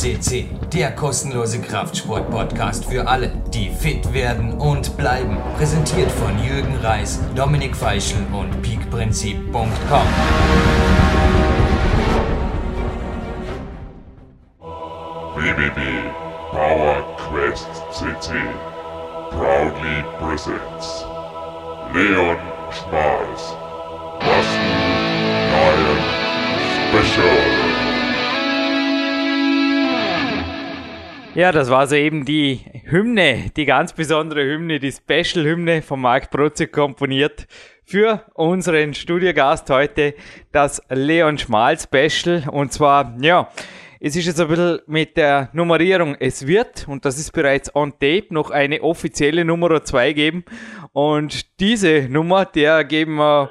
CC, der kostenlose Kraftsport-Podcast für alle, die fit werden und bleiben. Präsentiert von Jürgen Reis, Dominik Feischl und peakprinzip.com. www.powerquest.cc proudly presents Leon Schmals Rusty Lion Special. Ja, das war soeben die Hymne, die ganz besondere Hymne, die Special-Hymne von Marc Prozig komponiert für unseren Studiogast heute, das Leon Schmal Special. Und zwar, ja, es ist jetzt ein bisschen mit der Nummerierung. Es wird, und das ist bereits on tape, noch eine offizielle Nummer 2 geben. Und diese Nummer, der geben wir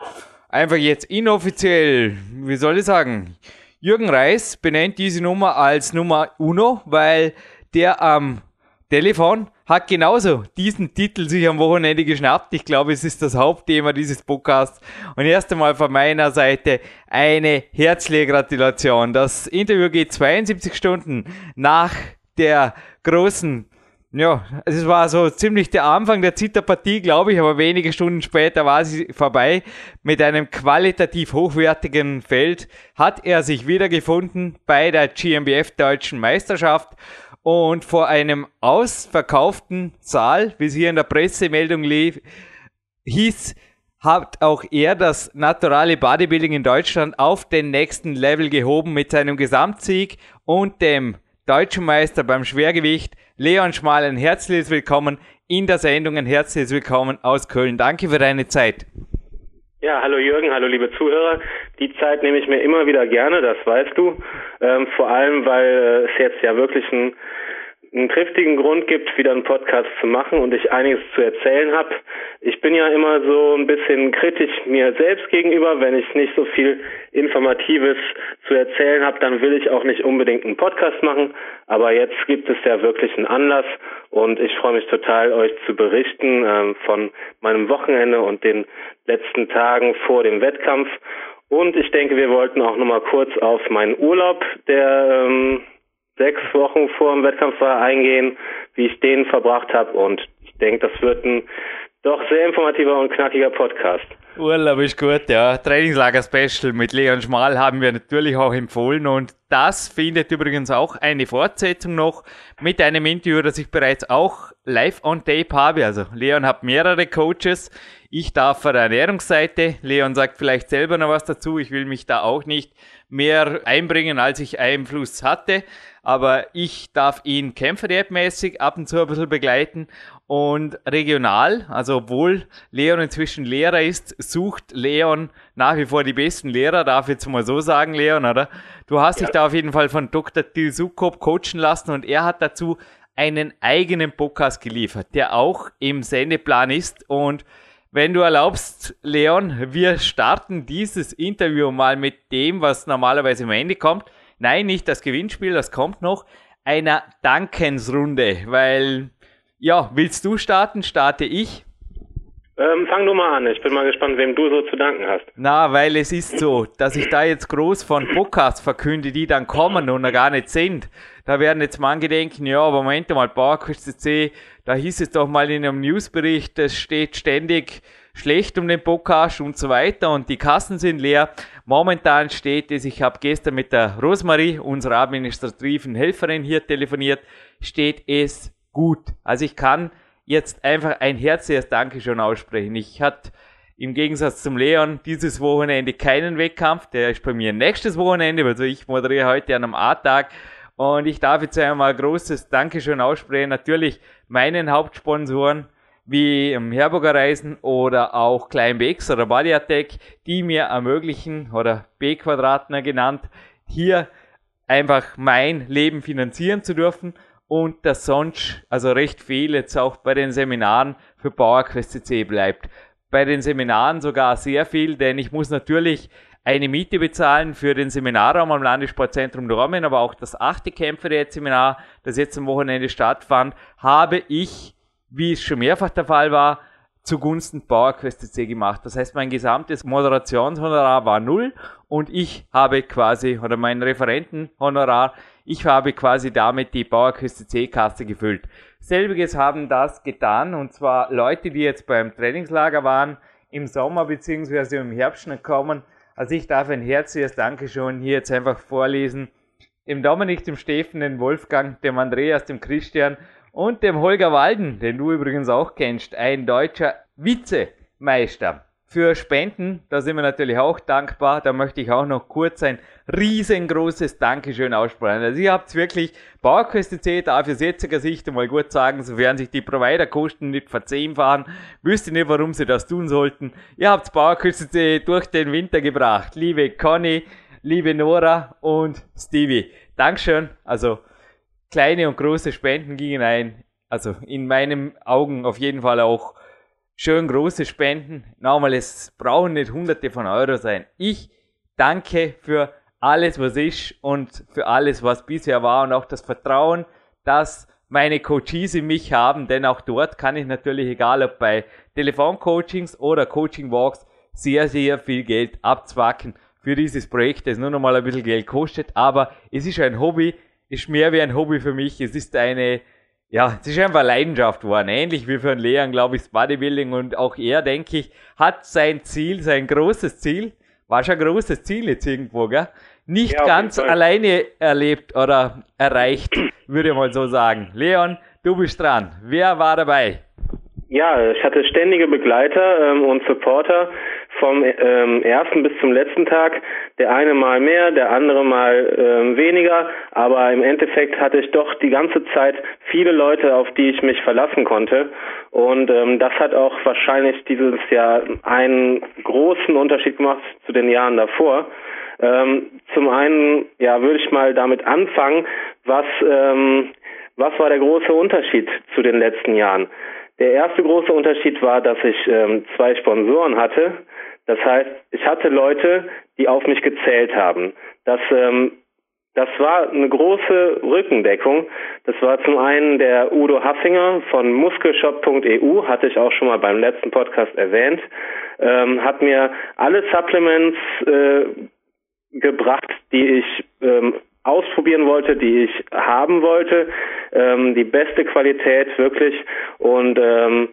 einfach jetzt inoffiziell, wie soll ich sagen, Jürgen Reis benennt diese Nummer als Nummer Uno, weil der am Telefon hat genauso diesen Titel sich am Wochenende geschnappt. Ich glaube, es ist das Hauptthema dieses Podcasts. Und erst einmal von meiner Seite eine herzliche Gratulation. Das Interview geht 72 Stunden nach der großen ja, es war so ziemlich der Anfang der Zitterpartie, glaube ich, aber wenige Stunden später war sie vorbei. Mit einem qualitativ hochwertigen Feld hat er sich wiedergefunden bei der GmbF Deutschen Meisterschaft und vor einem ausverkauften Saal, wie es hier in der Pressemeldung lief, hieß, hat auch er das naturale Bodybuilding in Deutschland auf den nächsten Level gehoben mit seinem Gesamtsieg und dem deutschen Meister beim Schwergewicht Leon Schmal. Ein herzliches Willkommen in der Sendung, ein herzliches Willkommen aus Köln. Danke für deine Zeit. Ja, hallo Jürgen, hallo liebe Zuhörer. Die Zeit nehme ich mir immer wieder gerne, das weißt du. Ähm, vor allem, weil es jetzt ja wirklich ein einen triftigen Grund gibt, wieder einen Podcast zu machen und ich einiges zu erzählen habe. Ich bin ja immer so ein bisschen kritisch mir selbst gegenüber. Wenn ich nicht so viel Informatives zu erzählen habe, dann will ich auch nicht unbedingt einen Podcast machen. Aber jetzt gibt es ja wirklich einen Anlass und ich freue mich total, euch zu berichten ähm, von meinem Wochenende und den letzten Tagen vor dem Wettkampf. Und ich denke, wir wollten auch nochmal kurz auf meinen Urlaub, der ähm, sechs Wochen vor dem Wettkampf eingehen, wie ich den verbracht habe. Und ich denke, das wird ein doch sehr informativer und knackiger Podcast. Urlaub ist gut, ja. Trainingslager-Special mit Leon Schmal haben wir natürlich auch empfohlen und das findet übrigens auch eine Fortsetzung noch mit einem Interview, das ich bereits auch live on tape habe. Also Leon hat mehrere Coaches. Ich darf von der Ernährungsseite. Leon sagt vielleicht selber noch was dazu. Ich will mich da auch nicht mehr einbringen, als ich Einfluss hatte aber ich darf ihn kämpferdiätmäßig ab und zu ein bisschen begleiten und regional, also obwohl Leon inzwischen Lehrer ist, sucht Leon nach wie vor die besten Lehrer, darf ich jetzt mal so sagen, Leon, oder? Du hast ja. dich da auf jeden Fall von Dr. Tilsukop coachen lassen und er hat dazu einen eigenen Podcast geliefert, der auch im Sendeplan ist und wenn du erlaubst, Leon, wir starten dieses Interview mal mit dem, was normalerweise am Ende kommt. Nein, nicht das Gewinnspiel, das kommt noch. Einer Dankensrunde, weil, ja, willst du starten? Starte ich. Ähm, fang du mal an. Ich bin mal gespannt, wem du so zu danken hast. Na, weil es ist so, dass ich da jetzt groß von Podcasts verkünde, die dann kommen und noch gar nicht sind. Da werden jetzt manche denken, ja, aber Moment mal, PowerQuest C, da hieß es doch mal in einem Newsbericht, es steht ständig schlecht um den Podcast und so weiter und die Kassen sind leer. Momentan steht es, ich habe gestern mit der Rosmarie, unserer administrativen Helferin hier telefoniert, steht es gut. Also ich kann jetzt einfach ein herzliches Dankeschön aussprechen. Ich hatte im Gegensatz zum Leon dieses Wochenende keinen Wettkampf. Der ist bei mir nächstes Wochenende, also ich moderiere heute an einem A-Tag. Und ich darf jetzt einmal großes Dankeschön aussprechen. Natürlich meinen Hauptsponsoren, wie im Herburger Reisen oder auch Klein BX oder Body Attack, die mir ermöglichen, oder B-Quadratner genannt, hier einfach mein Leben finanzieren zu dürfen und das sonst, also recht viel jetzt auch bei den Seminaren für PowerQuest CC bleibt. Bei den Seminaren sogar sehr viel, denn ich muss natürlich eine Miete bezahlen für den Seminarraum am Landessportzentrum Dormen, aber auch das achte Kämpfer-Seminar, das jetzt am Wochenende stattfand, habe ich wie es schon mehrfach der Fall war, zugunsten PowerQuest C gemacht. Das heißt, mein gesamtes Moderationshonorar war null und ich habe quasi, oder mein Referentenhonorar ich habe quasi damit die Bauerküste C-Kasse gefüllt. Selbiges haben das getan und zwar Leute, die jetzt beim Trainingslager waren, im Sommer beziehungsweise im Herbst noch kommen. Also ich darf ein herzliches Dankeschön hier jetzt einfach vorlesen. Dem Dominik, dem Steffen, dem Wolfgang, dem Andreas, dem Christian und dem Holger Walden, den du übrigens auch kennst, ein deutscher Vizemeister. Für Spenden, da sind wir natürlich auch dankbar. Da möchte ich auch noch kurz ein riesengroßes Dankeschön aussprechen. Also ihr habt wirklich, Bauerquest darf aus jetziger Sicht einmal gut sagen, sofern sich die Providerkosten nicht verzehnfachen, wüsste nicht, warum sie das tun sollten. Ihr habt Bauerquest durch den Winter gebracht. Liebe Conny, liebe Nora und Stevie. Dankeschön. Also kleine und große Spenden gingen ein. Also in meinen Augen auf jeden Fall auch schön große Spenden. Nochmal, es brauchen nicht hunderte von Euro sein. Ich danke für alles, was ist und für alles, was bisher war und auch das Vertrauen, dass meine Coaches in mich haben, denn auch dort kann ich natürlich, egal ob bei Telefoncoachings oder Coaching Walks, sehr, sehr viel Geld abzwacken für dieses Projekt, das nur noch mal ein bisschen Geld kostet, aber es ist ein Hobby, ist mehr wie ein Hobby für mich, es ist eine, ja, es ist einfach Leidenschaft geworden. Ähnlich wie für einen Leon, glaube ich, das Bodybuilding. Und auch er, denke ich, hat sein Ziel, sein großes Ziel, war schon ein großes Ziel jetzt irgendwo, gell? Nicht ja, ganz alleine erlebt oder erreicht, würde ich mal so sagen. Leon, du bist dran. Wer war dabei? Ja, ich hatte ständige Begleiter ähm, und Supporter vom ähm, ersten bis zum letzten Tag. Der eine mal mehr, der andere mal ähm, weniger, aber im Endeffekt hatte ich doch die ganze Zeit viele Leute, auf die ich mich verlassen konnte. Und ähm, das hat auch wahrscheinlich dieses Jahr einen großen Unterschied gemacht zu den Jahren davor. Ähm, zum einen, ja, würde ich mal damit anfangen, was ähm, was war der große Unterschied zu den letzten Jahren? Der erste große Unterschied war, dass ich ähm, zwei Sponsoren hatte. Das heißt, ich hatte Leute, die auf mich gezählt haben. Das, ähm, das war eine große Rückendeckung. Das war zum einen der Udo Haffinger von muskelshop.eu, hatte ich auch schon mal beim letzten Podcast erwähnt, ähm, hat mir alle Supplements äh, gebracht, die ich ähm, ausprobieren wollte, die ich haben wollte, ähm, die beste Qualität wirklich und ähm,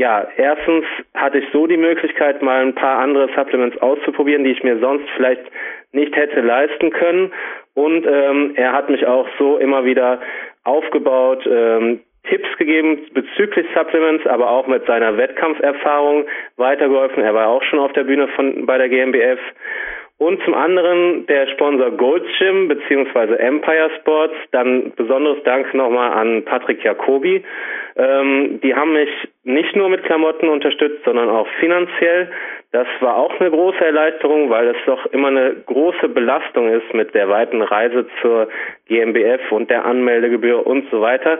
ja, erstens hatte ich so die Möglichkeit, mal ein paar andere Supplements auszuprobieren, die ich mir sonst vielleicht nicht hätte leisten können. Und ähm, er hat mich auch so immer wieder aufgebaut, ähm, Tipps gegeben bezüglich Supplements, aber auch mit seiner Wettkampferfahrung weitergeholfen. Er war auch schon auf der Bühne von bei der GmbF und zum anderen der Sponsor Gold Gym bzw. Empire Sports. Dann besonderes Dank nochmal an Patrick Jacobi. Ähm, die haben mich nicht nur mit Klamotten unterstützt, sondern auch finanziell. Das war auch eine große Erleichterung, weil es doch immer eine große Belastung ist mit der weiten Reise zur GmbF und der Anmeldegebühr und so weiter.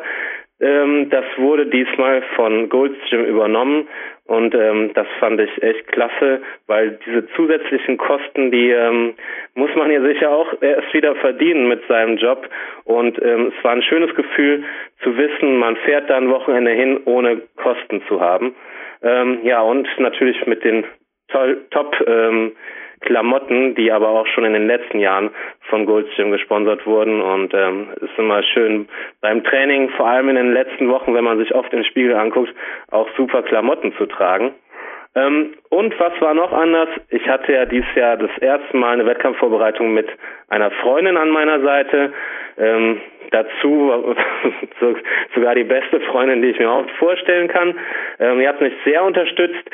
Ähm, das wurde diesmal von Goldstream übernommen und ähm, das fand ich echt klasse, weil diese zusätzlichen Kosten, die ähm, muss man ja sicher auch erst wieder verdienen mit seinem Job. Und ähm, es war ein schönes Gefühl zu wissen, man fährt da ein Wochenende hin, ohne Kosten zu haben. Ähm, ja, und natürlich mit den toll, top ähm, Klamotten, die aber auch schon in den letzten Jahren von Goldstream gesponsert wurden und ähm, ist immer schön beim Training, vor allem in den letzten Wochen, wenn man sich oft im Spiegel anguckt, auch super Klamotten zu tragen. Ähm, und was war noch anders? Ich hatte ja dieses Jahr das erste Mal eine Wettkampfvorbereitung mit einer Freundin an meiner Seite. Ähm, dazu sogar die beste Freundin, die ich mir auch vorstellen kann. Ähm, die hat mich sehr unterstützt,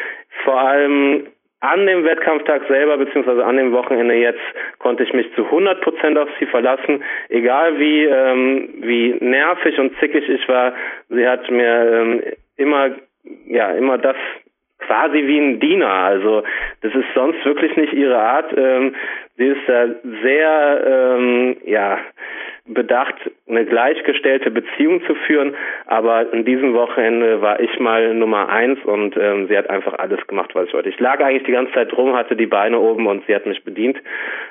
vor allem an dem Wettkampftag selber, beziehungsweise an dem Wochenende jetzt, konnte ich mich zu 100 Prozent auf sie verlassen. Egal wie, ähm, wie nervig und zickig ich war, sie hat mir ähm, immer, ja, immer das quasi wie ein Diener. Also das ist sonst wirklich nicht ihre Art. Ähm, sie ist da sehr, ähm, ja, bedacht, eine gleichgestellte Beziehung zu führen. Aber in diesem Wochenende war ich mal Nummer eins und ähm, sie hat einfach alles gemacht, was ich wollte. Ich lag eigentlich die ganze Zeit drum, hatte die Beine oben und sie hat mich bedient,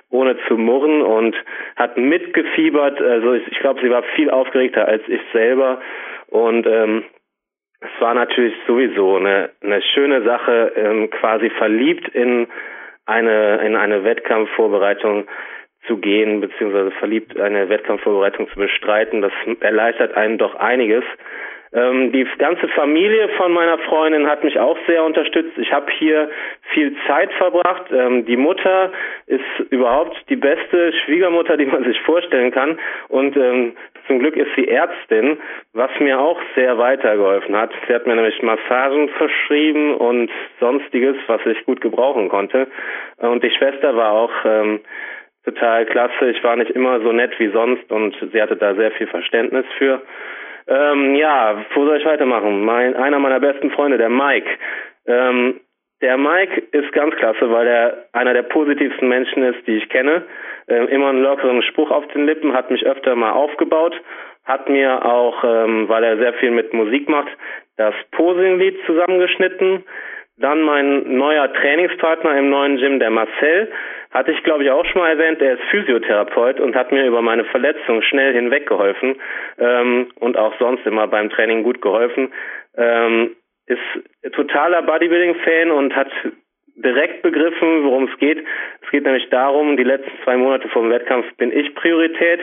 ohne zu murren und hat mitgefiebert. Also ich, ich glaube, sie war viel aufgeregter als ich selber. Und ähm, es war natürlich sowieso eine, eine schöne Sache, ähm, quasi verliebt in eine in eine Wettkampfvorbereitung zu gehen, beziehungsweise verliebt eine Wettkampfvorbereitung zu bestreiten. Das erleichtert einen doch einiges. Ähm, die ganze Familie von meiner Freundin hat mich auch sehr unterstützt. Ich habe hier viel Zeit verbracht. Ähm, die Mutter ist überhaupt die beste Schwiegermutter, die man sich vorstellen kann. Und ähm, zum Glück ist sie Ärztin, was mir auch sehr weitergeholfen hat. Sie hat mir nämlich Massagen verschrieben und sonstiges, was ich gut gebrauchen konnte. Und die Schwester war auch ähm, total klasse. Ich war nicht immer so nett wie sonst und sie hatte da sehr viel Verständnis für. Ähm, ja, wo soll ich weitermachen? Mein, einer meiner besten Freunde, der Mike. Ähm, der Mike ist ganz klasse, weil er einer der positivsten Menschen ist, die ich kenne. Ähm, immer einen lockeren Spruch auf den Lippen, hat mich öfter mal aufgebaut, hat mir auch, ähm, weil er sehr viel mit Musik macht, das Posing-Lied zusammengeschnitten. Dann mein neuer Trainingspartner im neuen Gym, der Marcel, hatte ich glaube ich auch schon mal erwähnt, der ist Physiotherapeut und hat mir über meine Verletzung schnell hinweggeholfen ähm, und auch sonst immer beim Training gut geholfen. Ähm, ist totaler Bodybuilding-Fan und hat direkt begriffen, worum es geht. Es geht nämlich darum, die letzten zwei Monate vor dem Wettkampf bin ich Priorität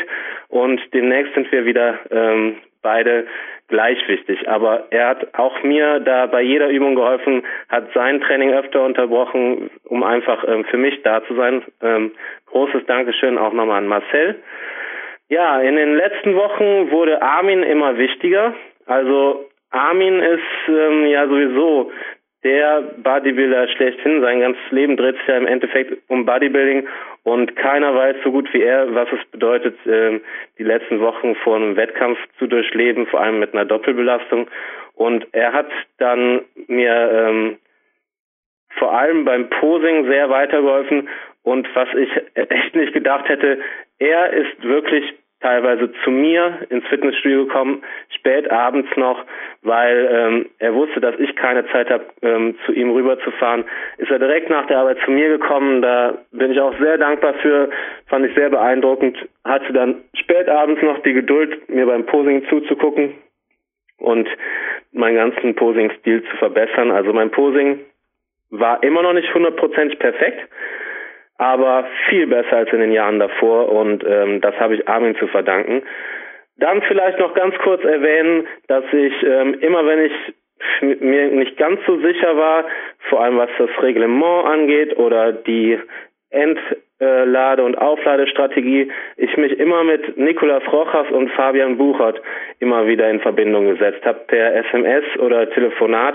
und demnächst sind wir wieder ähm, beide gleich wichtig. Aber er hat auch mir da bei jeder Übung geholfen, hat sein Training öfter unterbrochen, um einfach ähm, für mich da zu sein. Ähm, großes Dankeschön auch nochmal an Marcel. Ja, in den letzten Wochen wurde Armin immer wichtiger. Also Armin ist ähm, ja sowieso der Bodybuilder schlechthin. Sein ganzes Leben dreht sich ja im Endeffekt um Bodybuilding und keiner weiß so gut wie er, was es bedeutet, äh, die letzten Wochen vor einem Wettkampf zu durchleben, vor allem mit einer Doppelbelastung. Und er hat dann mir ähm, vor allem beim Posing sehr weitergeholfen und was ich echt nicht gedacht hätte, er ist wirklich teilweise zu mir ins Fitnessstudio gekommen, spät abends noch, weil ähm, er wusste, dass ich keine Zeit habe, ähm, zu ihm rüberzufahren. Ist er direkt nach der Arbeit zu mir gekommen. Da bin ich auch sehr dankbar für, fand ich sehr beeindruckend. Hatte dann spät abends noch die Geduld, mir beim Posing zuzugucken und meinen ganzen Posing-Stil zu verbessern. Also mein Posing war immer noch nicht hundertprozentig perfekt, aber viel besser als in den Jahren davor und ähm, das habe ich Armin zu verdanken. Dann vielleicht noch ganz kurz erwähnen, dass ich ähm, immer, wenn ich mir nicht ganz so sicher war, vor allem was das Reglement angeht oder die Entlade- und Aufladestrategie, ich mich immer mit Nikolas Rochas und Fabian Buchert immer wieder in Verbindung gesetzt habe, per SMS oder Telefonat.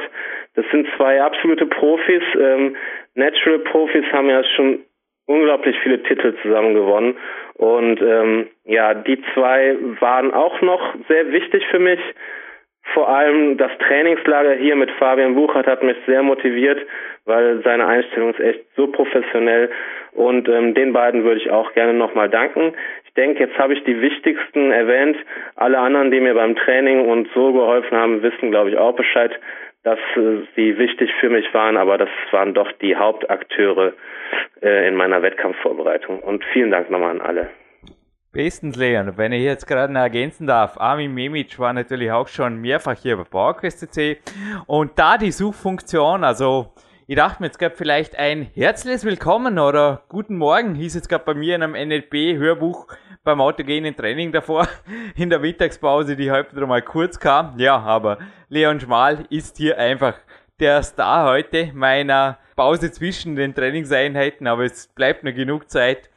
Das sind zwei absolute Profis. Ähm, Natural Profis haben ja schon unglaublich viele Titel zusammen gewonnen. Und ähm, ja, die zwei waren auch noch sehr wichtig für mich. Vor allem das Trainingslager hier mit Fabian Buchert hat mich sehr motiviert, weil seine Einstellung ist echt so professionell und ähm, den beiden würde ich auch gerne nochmal danken. Ich denke, jetzt habe ich die wichtigsten erwähnt. Alle anderen, die mir beim Training und so geholfen haben, wissen, glaube ich, auch Bescheid dass äh, sie wichtig für mich waren, aber das waren doch die Hauptakteure äh, in meiner Wettkampfvorbereitung. Und vielen Dank nochmal an alle. Bestens, Leon. Wenn ich jetzt gerade noch ergänzen darf, Armin Memic war natürlich auch schon mehrfach hier bei PowerQuest CC und da die Suchfunktion, also ich dachte mir, jetzt gab vielleicht ein herzliches Willkommen oder Guten Morgen, hieß jetzt gerade bei mir in einem NLP-Hörbuch beim autogenen Training davor, in der Mittagspause, die halb mal kurz kam. Ja, aber Leon Schmal ist hier einfach der Star heute meiner Pause zwischen den Trainingseinheiten, aber es bleibt noch genug Zeit.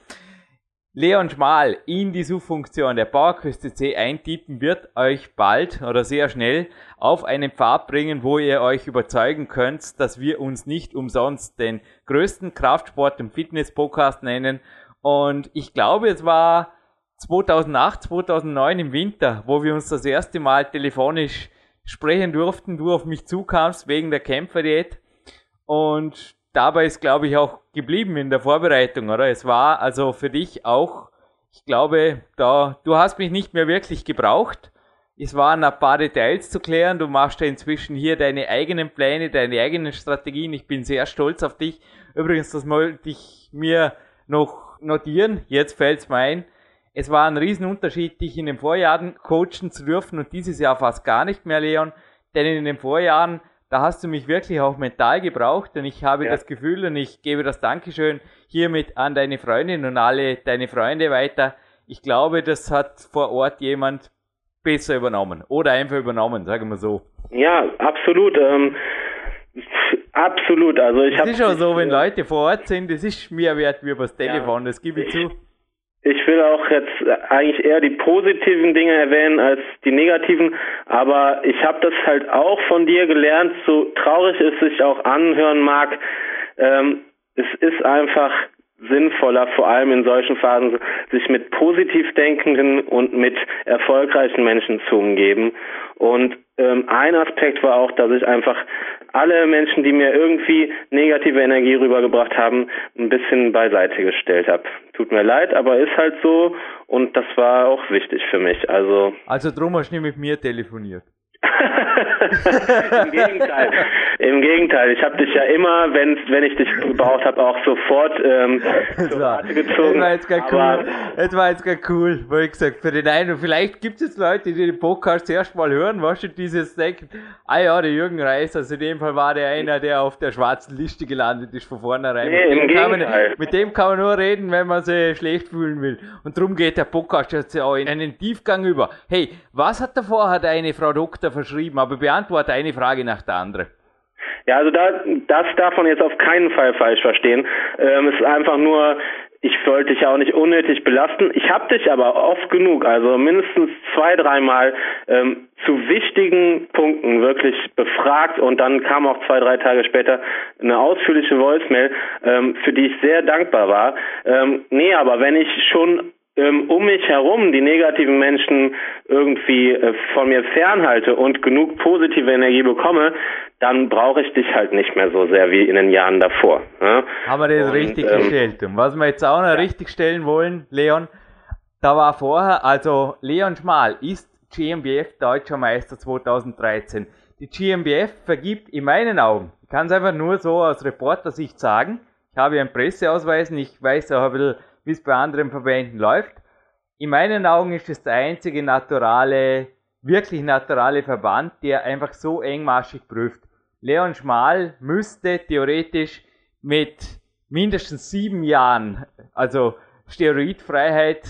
Leon Schmal in die Suchfunktion der PowerQuest C eintippen wird euch bald oder sehr schnell auf einen Pfad bringen, wo ihr euch überzeugen könnt, dass wir uns nicht umsonst den größten Kraftsport- und Fitness-Podcast nennen. Und ich glaube, es war 2008, 2009 im Winter, wo wir uns das erste Mal telefonisch sprechen durften. Du auf mich zukamst wegen der Kämpferdiät. Und dabei ist, glaube ich, auch geblieben in der Vorbereitung, oder? Es war also für dich auch, ich glaube, da, du hast mich nicht mehr wirklich gebraucht. Es waren ein paar Details zu klären. Du machst ja inzwischen hier deine eigenen Pläne, deine eigenen Strategien. Ich bin sehr stolz auf dich. Übrigens, das wollte ich mir noch notieren. Jetzt fällt's mir ein. Es war ein Riesenunterschied, dich in den Vorjahren coachen zu dürfen und dieses Jahr fast gar nicht mehr, Leon. Denn in den Vorjahren da hast du mich wirklich auch mental gebraucht und ich habe Ja. das Gefühl und ich gebe das Dankeschön hiermit an deine Freundin und alle deine Freunde weiter. Ich glaube, das hat vor Ort jemand besser übernommen oder einfach übernommen, sagen wir so. Ja, absolut. Ähm, absolut. Also ich Es habe ist auch so, wenn Leute vor Ort sind, das ist mehr wert wie übers Telefon, das gebe ich zu. Ich will auch jetzt eigentlich eher die positiven Dinge erwähnen als die negativen, aber ich habe das halt auch von dir gelernt, so traurig es sich auch anhören mag. Ähm, es ist einfach sinnvoller, vor allem in solchen Phasen, sich mit positiv denkenden und mit erfolgreichen Menschen zu umgeben. Und ähm, ein Aspekt war auch, dass ich einfach alle Menschen, die mir irgendwie negative Energie rübergebracht haben, ein bisschen beiseite gestellt habe. Tut mir leid, aber ist halt so und das war auch wichtig für mich. Also Also drum hast du nicht mit mir telefoniert. Im Gegenteil. Im Gegenteil. Ich habe dich ja immer, wenn wenn ich dich gebraucht habe, auch sofort ähm, Das zur Rate das gezogen. war jetzt gar cool. Das war jetzt gar cool, weil ich gesagt, für den einen, vielleicht gibt es jetzt Leute, die den Podcast zuerst mal hören, was schon dieses denken, ah ja, der Jürgen Reis, also in dem Fall war der einer, der auf der schwarzen Liste gelandet ist von vornherein. Nee, mit, im dem kann man, mit dem kann man nur reden, wenn man sich schlecht fühlen will. Und darum geht der Podcast jetzt auch in einen Tiefgang über. Hey, was hat davor hat eine Frau Doktor verschrieben? Aber beantworte eine Frage nach der anderen. Ja, also da, das darf man jetzt auf keinen Fall falsch verstehen. Ähm, es ist einfach nur, ich wollte dich ja auch nicht unnötig belasten. Ich habe dich aber oft genug, also mindestens zwei, dreimal ähm, zu wichtigen Punkten wirklich befragt und dann kam auch zwei, drei Tage später eine ausführliche Voicemail, ähm, für die ich sehr dankbar war. Ähm, nee, aber wenn ich schon um mich herum die negativen Menschen irgendwie äh, von mir fernhalte und genug positive Energie bekomme, dann brauche ich dich halt nicht mehr so sehr wie in den Jahren davor. Ja? Haben wir das Und, richtig ähm, gestellt. Und was wir jetzt auch noch richtig stellen wollen, Leon, da war vorher, also Leon Schmal ist GmbF Deutscher Meister 2013. Die GmbF vergibt in meinen Augen, ich kann es einfach nur so aus Reportersicht sagen, ich habe ja einen Presseausweis und ich weiß auch ein bisschen, wie es bei anderen Verbänden läuft. In meinen Augen ist es der einzige naturale, wirklich naturale Verband, der einfach so engmaschig prüft. Leon Schmal müsste theoretisch mit mindestens sieben Jahren, also Steroidfreiheit,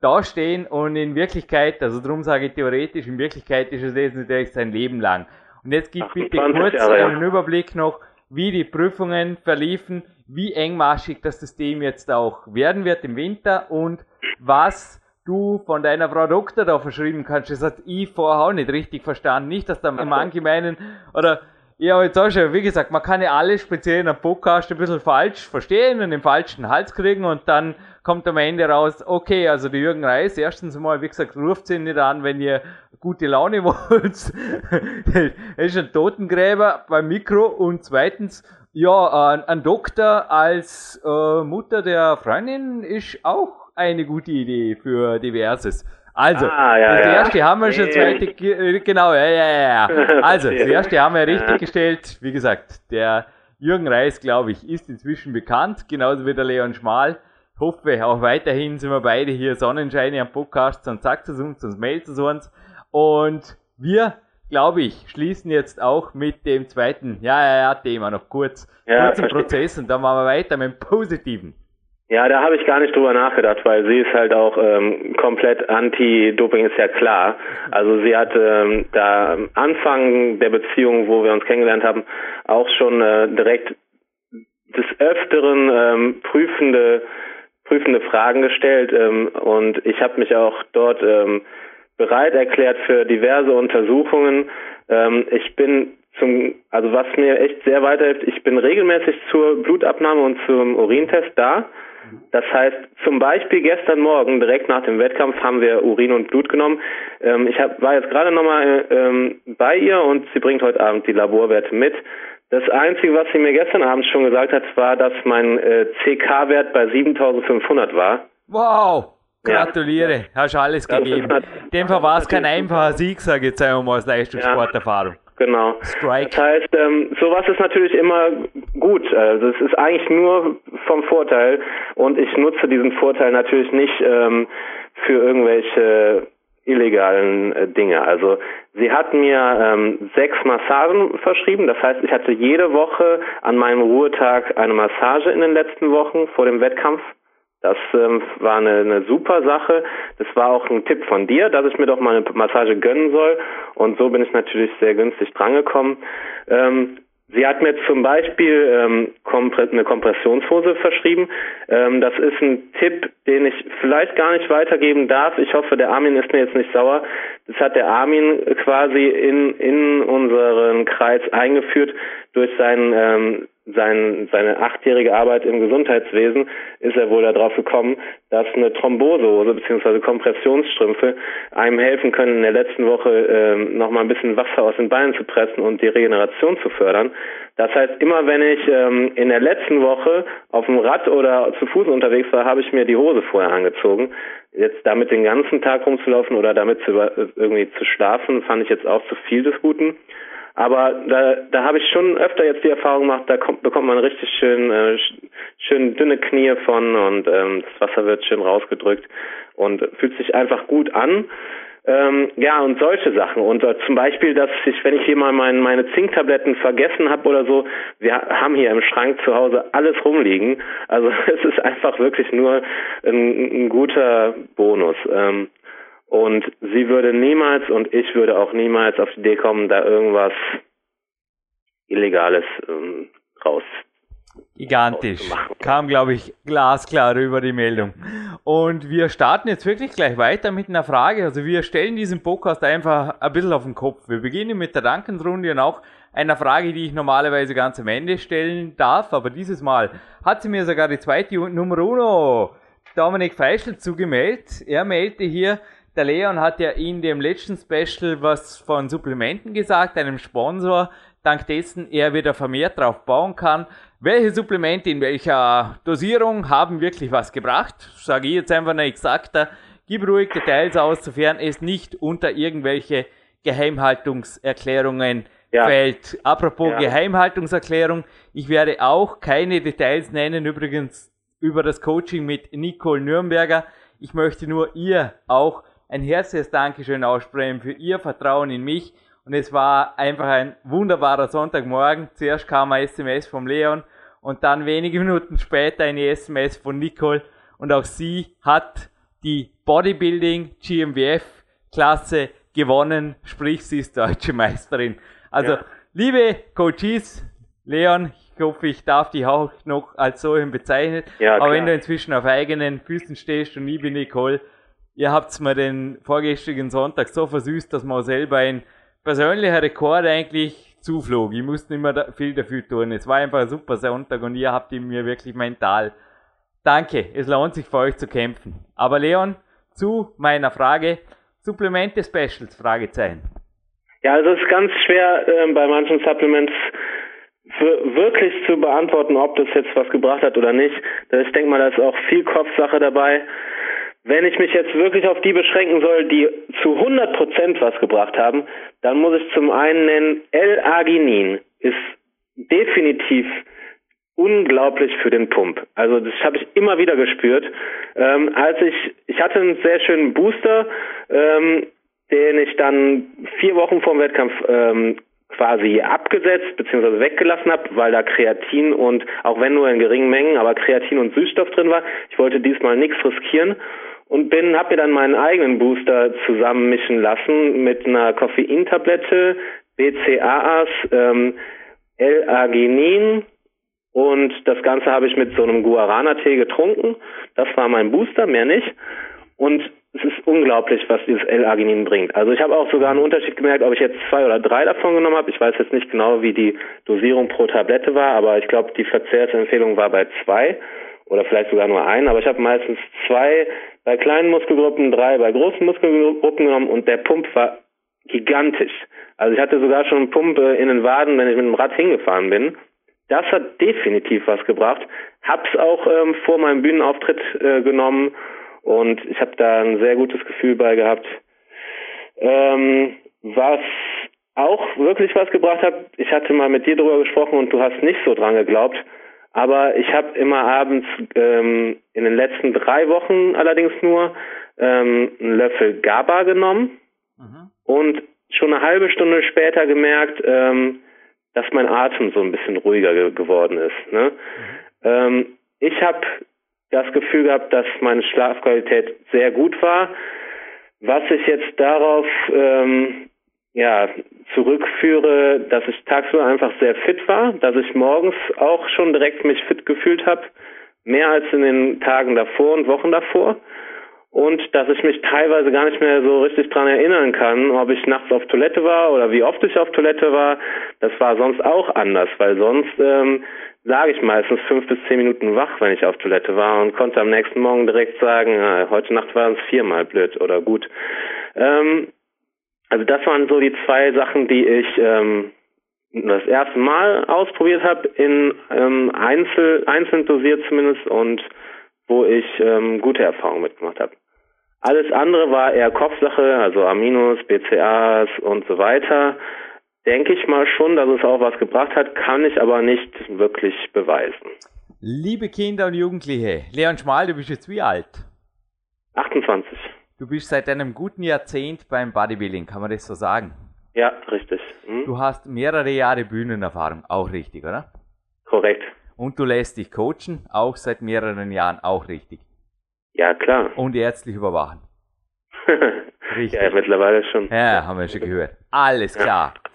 dastehen und in Wirklichkeit, also darum sage ich theoretisch, in Wirklichkeit ist es jetzt natürlich sein Leben lang. Und jetzt gib bitte 28 kurz Jahre, ja. einen Überblick noch, wie die Prüfungen verliefen, wie engmaschig das System jetzt auch werden wird im Winter und was du von deiner Frau Doktor da verschrieben kannst. Das hat ich vorher auch nicht richtig verstanden. Nicht, dass da manche meinen, oder ja, jetzt auch schon, wie gesagt, man kann ja alles speziell in einem Podcast ein bisschen falsch verstehen und den falschen Hals kriegen und dann kommt am Ende raus, okay, also der Jürgen Reis, erstens mal, wie gesagt, ruft sie nicht an, wenn ihr gute Laune wollt. er ist ein Totengräber beim Mikro und zweitens, ja, ein, ein Doktor als äh, Mutter der Freundin ist auch eine gute Idee für diverses. Also, Ah, ja, das ja. erste haben wir schon, zweite, ge- genau, ja, ja, ja, ja. Also, das erste haben wir richtig gestellt. Wie gesagt, der Jürgen Reis, glaube ich, ist inzwischen bekannt, genauso wie der Leon Schmal. Hoffe, auch weiterhin sind wir beide hier Sonnenscheine am Podcast, sonst sagt es uns, sonst meldet es uns. Und wir, glaube ich, schließen jetzt auch mit dem zweiten, ja, ja, ja, Thema noch kurz, Ja, kurzen. Prozess und dann machen wir weiter mit dem Positiven. Ja, da habe ich gar nicht drüber nachgedacht, weil sie ist halt auch ähm, komplett anti-Doping, ist ja klar. Also sie hat ähm, da am Anfang der Beziehung, wo wir uns kennengelernt haben, auch schon äh, direkt des Öfteren ähm, prüfende prüfende Fragen gestellt ähm, und ich habe mich auch dort ähm, bereit erklärt für diverse Untersuchungen. Ähm, ich bin zum, also was mir echt sehr weiterhilft, ich bin regelmäßig zur Blutabnahme und zum Urintest da. Das heißt, zum Beispiel gestern Morgen, direkt nach dem Wettkampf, haben wir Urin und Blut genommen. Ähm, ich hab, war jetzt gerade nochmal ähm, bei ihr und sie bringt heute Abend die Laborwerte mit. Das Einzige, was sie mir gestern Abend schon gesagt hat, war, dass mein äh, CK-Wert bei 7500 war. Wow! Ja. Gratuliere, hast alles Das gegeben. nat- In dem Fall war es kein einfacher Sieg, sage ich jetzt einmal aus Leistungssporterfahrung. Genau. Strike. Das heißt, ähm, sowas ist natürlich immer gut. Also es ist eigentlich nur vom Vorteil und ich nutze diesen Vorteil natürlich nicht ähm, für irgendwelche illegalen äh, Dinge. Also sie hat mir ähm, sechs Massagen verschrieben. Das heißt, ich hatte jede Woche an meinem Ruhetag eine Massage in den letzten Wochen vor dem Wettkampf. Das ähm, war eine, eine super Sache. Das war auch ein Tipp von dir, dass ich mir doch mal eine Massage gönnen soll. Und so bin ich natürlich sehr günstig drangekommen. Ähm, Sie hat mir zum Beispiel ähm, eine Kompressionshose verschrieben. Ähm, das ist ein Tipp, den ich vielleicht gar nicht weitergeben darf. Ich hoffe, der Armin ist mir jetzt nicht sauer. Das hat der Armin quasi in, in unseren Kreis eingeführt durch seinen ähm, sein, seine achtjährige Arbeit im Gesundheitswesen ist er wohl darauf gekommen, dass eine Thrombosehose bzw. Kompressionsstrümpfe einem helfen können, in der letzten Woche ähm, noch mal ein bisschen Wasser aus den Beinen zu pressen und die Regeneration zu fördern. Das heißt, immer wenn ich ähm, in der letzten Woche auf dem Rad oder zu Fuß unterwegs war, habe ich mir die Hose vorher angezogen. Jetzt damit den ganzen Tag rumzulaufen oder damit zu, irgendwie zu schlafen, fand ich jetzt auch zu viel des Guten. Aber da, da habe ich schon öfter jetzt die Erfahrung gemacht, da kommt, bekommt man richtig schön, äh, schön dünne Knie von und ähm, das Wasser wird schön rausgedrückt und fühlt sich einfach gut an. Ähm, ja, und solche Sachen. Und äh, zum Beispiel, dass ich, wenn ich hier mal mein, meine Zinktabletten vergessen habe oder so, wir haben hier im Schrank zu Hause alles rumliegen. Also es ist einfach wirklich nur ein, ein guter Bonus. Ähm, und sie würde niemals und ich würde auch niemals auf die Idee kommen, da irgendwas Illegales ähm, raus. Gigantisch. Kam, glaube ich, glasklar über die Meldung. Und wir starten jetzt wirklich gleich weiter mit einer Frage. Also wir stellen diesen Podcast einfach ein bisschen auf den Kopf. Wir beginnen mit der Dankensrunde und auch einer Frage, die ich normalerweise ganz am Ende stellen darf. Aber dieses Mal hat sie mir sogar die zweite Nummer uno, Dominik Feischl, zugemeldet. Er meldete hier, der Leon hat ja in dem letzten Special was von Supplementen gesagt, einem Sponsor, dank dessen er wieder vermehrt drauf bauen kann. Welche Supplemente in welcher Dosierung haben wirklich was gebracht? Sage ich jetzt einfach nicht exakter. Gib ruhig Details aus, sofern es nicht unter irgendwelche Geheimhaltungserklärungen ja. fällt. Apropos ja. Geheimhaltungserklärung, ich werde auch keine Details nennen, übrigens über das Coaching mit Nicole Nürnberger. Ich möchte nur ihr auch ein herzliches Dankeschön aussprechen für Ihr Vertrauen in mich. Und es war einfach ein wunderbarer Sonntagmorgen. Zuerst kam ein SMS vom Leon und dann wenige Minuten später eine SMS von Nicole. Und auch sie hat die Bodybuilding GmbF Klasse gewonnen, sprich sie ist deutsche Meisterin. Also, ja. liebe Coaches, Leon, ich hoffe, ich darf dich auch noch als solchen bezeichnen. Ja, aber wenn du inzwischen auf eigenen Füßen stehst und liebe Nicole, ihr habt's mir den vorgestrigen Sonntag so versüßt, dass man selber ein persönlicher Rekord eigentlich zuflog. Ich musste nicht mehr da viel dafür tun. Es war einfach ein super Sonntag und ihr habt ihn mir wirklich mental. Danke, es lohnt sich für euch zu kämpfen. Aber Leon, zu meiner Frage, Supplemente Specials, Fragezeichen. Ja, also es ist ganz schwer äh, bei manchen Supplements wirklich zu beantworten, ob das jetzt was gebracht hat oder nicht. Ich denke mal, da ist auch viel Kopfsache dabei. Wenn ich mich jetzt wirklich auf die beschränken soll, die zu 100% was gebracht haben, dann muss ich zum einen nennen, L-Arginin ist definitiv unglaublich für den Pump. Also das habe ich immer wieder gespürt. Ähm, als ich, ich hatte einen sehr schönen Booster, ähm, den ich dann vier Wochen vor dem Wettkampf ähm, quasi abgesetzt bzw. weggelassen habe, weil da Kreatin und auch wenn nur in geringen Mengen, aber Kreatin und Süßstoff drin war. Ich wollte diesmal nichts riskieren und bin habe mir dann meinen eigenen Booster zusammenmischen lassen mit einer Koffeintablette, BCAAs, ähm, L-Arginin und das Ganze habe ich mit so einem Guarana-Tee getrunken. Das war mein Booster, mehr nicht. Und es ist unglaublich, was dieses L-Arginin bringt. Also ich habe auch sogar einen Unterschied gemerkt, ob ich jetzt zwei oder drei davon genommen habe. Ich weiß jetzt nicht genau, wie die Dosierung pro Tablette war, aber ich glaube, die Verzehrsempfehlung war bei zwei oder vielleicht sogar nur ein. Aber ich habe meistens zwei bei kleinen Muskelgruppen, drei bei großen Muskelgruppen genommen und der Pump war gigantisch. Also ich hatte sogar schon Pumpe in den Waden, wenn ich mit dem Rad hingefahren bin. Das hat definitiv was gebracht. Hab's auch ähm, vor meinem Bühnenauftritt äh, genommen und ich habe da ein sehr gutes Gefühl bei gehabt. Ähm, was auch wirklich was gebracht hat, ich hatte mal mit dir drüber gesprochen und du hast nicht so dran geglaubt, aber ich habe immer abends ähm, in den letzten drei Wochen allerdings nur ähm, einen Löffel GABA genommen mhm. und schon eine halbe Stunde später gemerkt, ähm, dass mein Atem so ein bisschen ruhiger ge geworden ist. Ne? Mhm. Ähm, ich habe das Gefühl gehabt, dass meine Schlafqualität sehr gut war. Was ich jetzt darauf ähm, ja, zurückführe, dass ich tagsüber einfach sehr fit war, dass ich morgens auch schon direkt mich fit gefühlt habe, mehr als in den Tagen davor und Wochen davor und dass ich mich teilweise gar nicht mehr so richtig dran erinnern kann, ob ich nachts auf Toilette war oder wie oft ich auf Toilette war. Das war sonst auch anders, weil sonst ähm, lag ich meistens fünf bis zehn Minuten wach, wenn ich auf Toilette war und konnte am nächsten Morgen direkt sagen, heute Nacht war es viermal blöd oder gut. Ähm, also das waren so die zwei Sachen, die ich ähm, das erste Mal ausprobiert habe, in ähm, Einzel, einzeln dosiert zumindest und wo ich ähm, gute Erfahrungen mitgemacht habe. Alles andere war eher Kopfsache, also Aminos, BCAs und so weiter. Denke ich mal schon, dass es auch was gebracht hat, kann ich aber nicht wirklich beweisen. Liebe Kinder und Jugendliche, Leon Schmal, du bist jetzt wie alt? 28. Du bist seit einem guten Jahrzehnt beim Bodybuilding, kann man das so sagen? Ja, richtig. Hm? Du hast mehrere Jahre Bühnenerfahrung, auch richtig, oder? Korrekt. Und du lässt dich coachen, auch seit mehreren Jahren, auch richtig. Ja, klar. Und ärztlich überwachen. Richtig. ja, mittlerweile schon. Ja, haben wir schon gehört. Alles klar. Ja.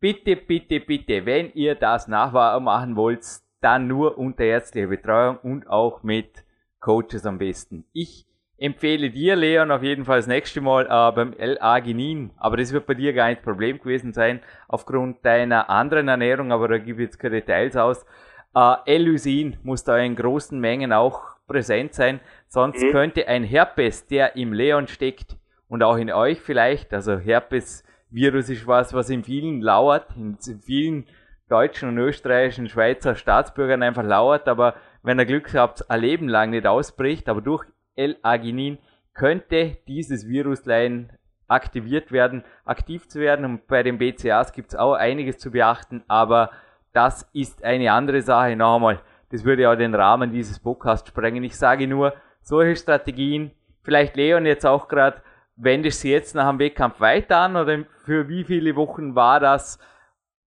Bitte, bitte, bitte, wenn ihr das nachmachen wollt, dann nur unter ärztlicher Betreuung und auch mit Coaches am besten. Ich empfehle dir, Leon, auf jeden Fall das nächste Mal äh, beim L-Arginin, aber das wird bei dir gar nicht Problem gewesen sein, aufgrund deiner anderen Ernährung, aber da gebe ich jetzt keine Details aus. Äh, L-Lysin muss da in großen Mengen auch präsent sein, sonst mhm. könnte ein Herpes, der im Leon steckt und auch in euch vielleicht, also Herpes-Virus ist was, was in vielen lauert, in vielen deutschen und österreichischen Schweizer Staatsbürgern einfach lauert, aber wenn ihr Glück habt, ein Leben lang nicht ausbricht, aber durch L-Arginin könnte dieses Viruslein aktiviert werden, aktiv zu werden und bei den BCAs gibt es auch einiges zu beachten, aber das ist eine andere Sache. Noch einmal, das würde ja den Rahmen dieses Podcasts sprengen. Ich sage nur, solche Strategien, vielleicht Leon jetzt auch gerade, wendest du jetzt nach dem Wettkampf weiter an oder für wie viele Wochen war das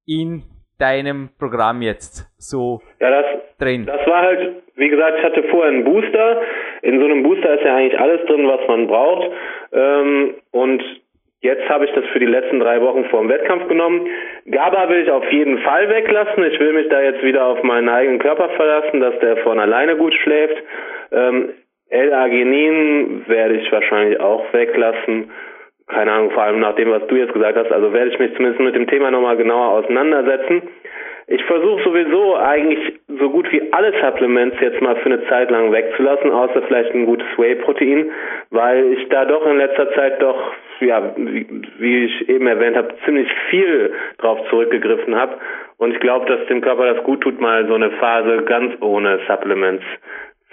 in deinem Programm jetzt so ja, das, drin? Das war halt, wie gesagt, ich hatte vorher einen Booster. In so einem Booster ist ja eigentlich alles drin, was man braucht. Ähm, und Jetzt habe ich das für die letzten drei Wochen vor dem Wettkampf genommen. GABA will ich auf jeden Fall weglassen. Ich will mich da jetzt wieder auf meinen eigenen Körper verlassen, dass der von alleine gut schläft. Ähm, L-Arginin werde ich wahrscheinlich auch weglassen. Keine Ahnung, vor allem nach dem, was du jetzt gesagt hast. Also werde ich mich zumindest mit dem Thema nochmal genauer auseinandersetzen. Ich versuche sowieso eigentlich so gut wie alle Supplements jetzt mal für eine Zeit lang wegzulassen, außer vielleicht ein gutes Whey-Protein, weil ich da doch in letzter Zeit doch, ja, wie, wie ich eben erwähnt habe, ziemlich viel drauf zurückgegriffen habe. Und ich glaube, dass dem Körper das gut tut, mal so eine Phase ganz ohne Supplements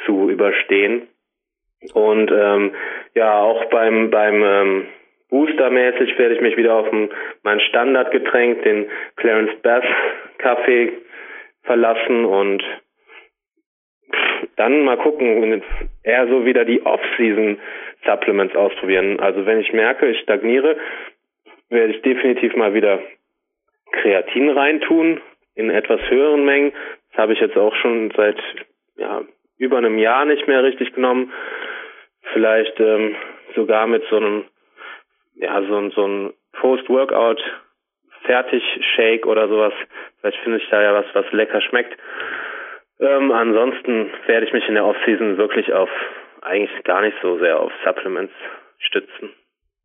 zu überstehen. Und ähm, ja, auch beim beim ähm, Boostermäßig werde ich mich wieder auf mein Standardgetränk, den Clarence Bass Kaffee verlassen und dann mal gucken, eher so wieder die Off-Season Supplements ausprobieren. Also wenn ich merke, ich stagniere, werde ich definitiv mal wieder Kreatin reintun in etwas höheren Mengen. Das habe ich jetzt auch schon seit ja, über einem Jahr nicht mehr richtig genommen. Vielleicht ähm, sogar mit so einem ja, so, so ein Post-Workout Fertig-Shake oder sowas. Vielleicht finde ich da ja was, was lecker schmeckt. Ähm, ansonsten werde ich mich in der Off-Season wirklich auf eigentlich gar nicht so sehr auf Supplements stützen.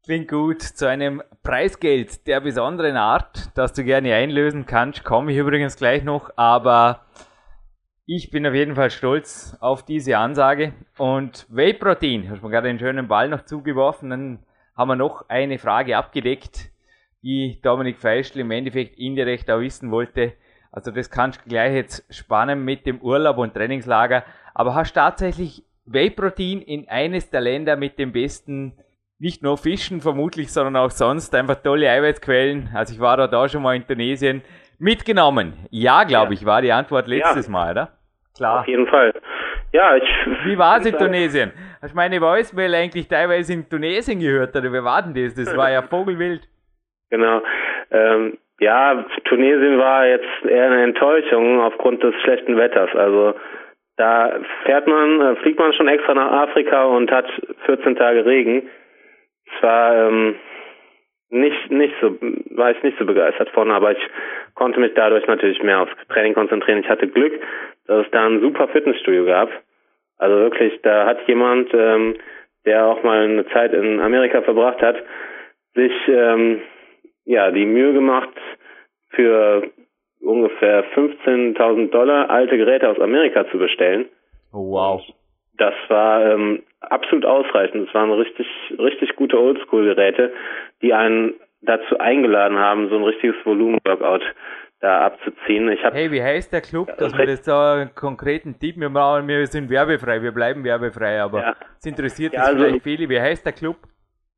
Klingt gut. Zu einem Preisgeld der besonderen Art, das du gerne einlösen kannst, komme ich übrigens gleich noch, aber ich bin auf jeden Fall stolz auf diese Ansage. Und Whey-Protein, hast du mir gerade einen schönen Ball noch zugeworfen, dann haben wir noch eine Frage abgedeckt, die Dominik Feischl im Endeffekt indirekt auch wissen wollte. Also das kannst du gleich jetzt spannen mit dem Urlaub und Trainingslager. Aber hast tatsächlich Whey-Protein in eines der Länder mit dem besten, nicht nur Fischen vermutlich, sondern auch sonst einfach tolle Eiweißquellen. Also ich war da schon mal in Tunesien mitgenommen. Ja, glaube ja. ich, war die Antwort letztes ja. Mal, oder? Klar. Auf jeden Fall. Ja, ich. Wie war es in Tunesien? Hast du meine Voicemail eigentlich teilweise in Tunesien gehört, oder wie war denn das? Das war ja vogelwild. Genau. Ähm, ja, Tunesien war jetzt eher eine Enttäuschung aufgrund des schlechten Wetters. Also da fährt man, äh, fliegt man schon extra nach Afrika und hat 14 Tage Regen. Es war ähm, nicht nicht so war ich nicht so begeistert von, aber ich konnte mich dadurch natürlich mehr aufs Training konzentrieren. Ich hatte Glück, dass es da ein super Fitnessstudio gab. Also wirklich, da hat jemand, ähm, der auch mal eine Zeit in Amerika verbracht hat, sich ähm, ja die Mühe gemacht, für ungefähr 15.000 Dollar alte Geräte aus Amerika zu bestellen. Oh, wow. Das war ähm, absolut ausreichend. Es waren richtig, richtig gute Oldschool-Geräte, die einen dazu eingeladen haben, so ein richtiges Volumen-Workout da abzuziehen. Ich hab, hey, wie heißt der Club? Dass wir das da einen konkreten Tipp, wir, brauchen, wir sind werbefrei, wir bleiben werbefrei, aber ja. es interessiert ja, also, vielleicht viele. Wie heißt der Club?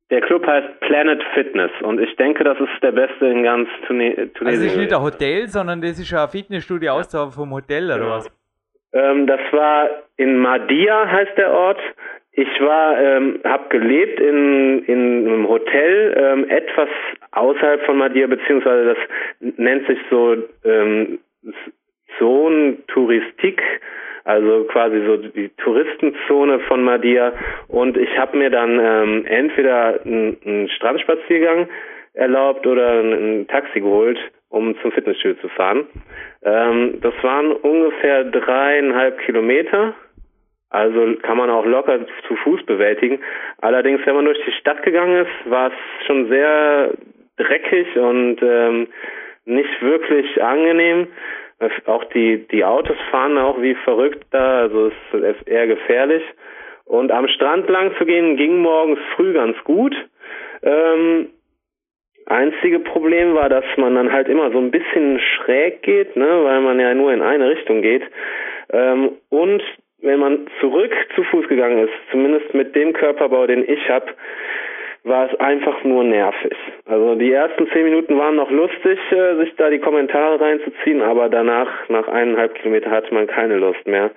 Der Club heißt Planet Fitness und ich denke, das ist der beste in ganz Tunesien. Also das ist nicht ein Hotel, sondern das ist ein Fitnessstudio außerhalb vom Hotel oder genau. was? Ähm, das war in Madia heißt der Ort. Ich war, ähm, habe gelebt in, in einem Hotel ähm, etwas außerhalb von Madia, beziehungsweise das nennt sich so ähm, Zone Touristik also quasi so die Touristenzone von Madia. Und ich habe mir dann ähm, entweder einen, einen Strandspaziergang erlaubt oder ein, ein, Taxi geholt, um zum Fitnessstudio zu fahren. Ähm, das waren ungefähr dreieinhalb Kilometer. Also kann man auch locker zu Fuß bewältigen. Allerdings, wenn man durch die Stadt gegangen ist, war es schon sehr dreckig und ähm, nicht wirklich angenehm. Auch die, die Autos fahren auch wie verrückt da, also es ist eher gefährlich. Und am Strand lang zu gehen ging morgens früh ganz gut. Ähm, einzige Problem war, dass man dann halt immer so ein bisschen schräg geht, ne, weil man ja nur in eine Richtung geht. Ähm, und wenn man zurück zu Fuß gegangen ist, zumindest mit dem Körperbau, den ich habe, war es einfach nur nervig. Also die ersten zehn Minuten waren noch lustig, äh, sich da die Kommentare reinzuziehen, aber danach, nach eineinhalb Kilometer, hatte man keine Lust mehr.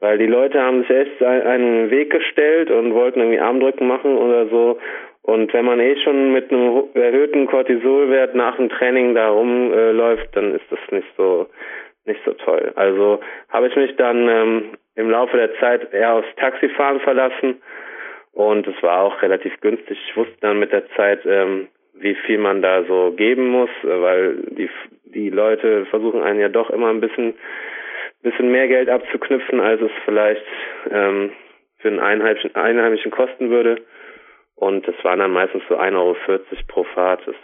Weil die Leute haben sich echt einen Weg gestellt und wollten irgendwie Armdrücken machen oder so. Und wenn man eh schon mit einem erhöhten Cortisolwert nach dem Training da rumläuft, dann ist das nicht so nicht so toll. Also habe ich mich dann ähm, im Laufe der Zeit eher aufs Taxifahren verlassen und es war auch relativ günstig. Ich wusste dann mit der Zeit, ähm, wie viel man da so geben muss, weil die, die Leute versuchen einen ja doch immer ein bisschen, bisschen mehr Geld abzuknüpfen, als es vielleicht ähm, für einen Einheimischen, Einheimischen kosten würde. Und es waren dann meistens so 1,40 Euro pro Fahrt. Das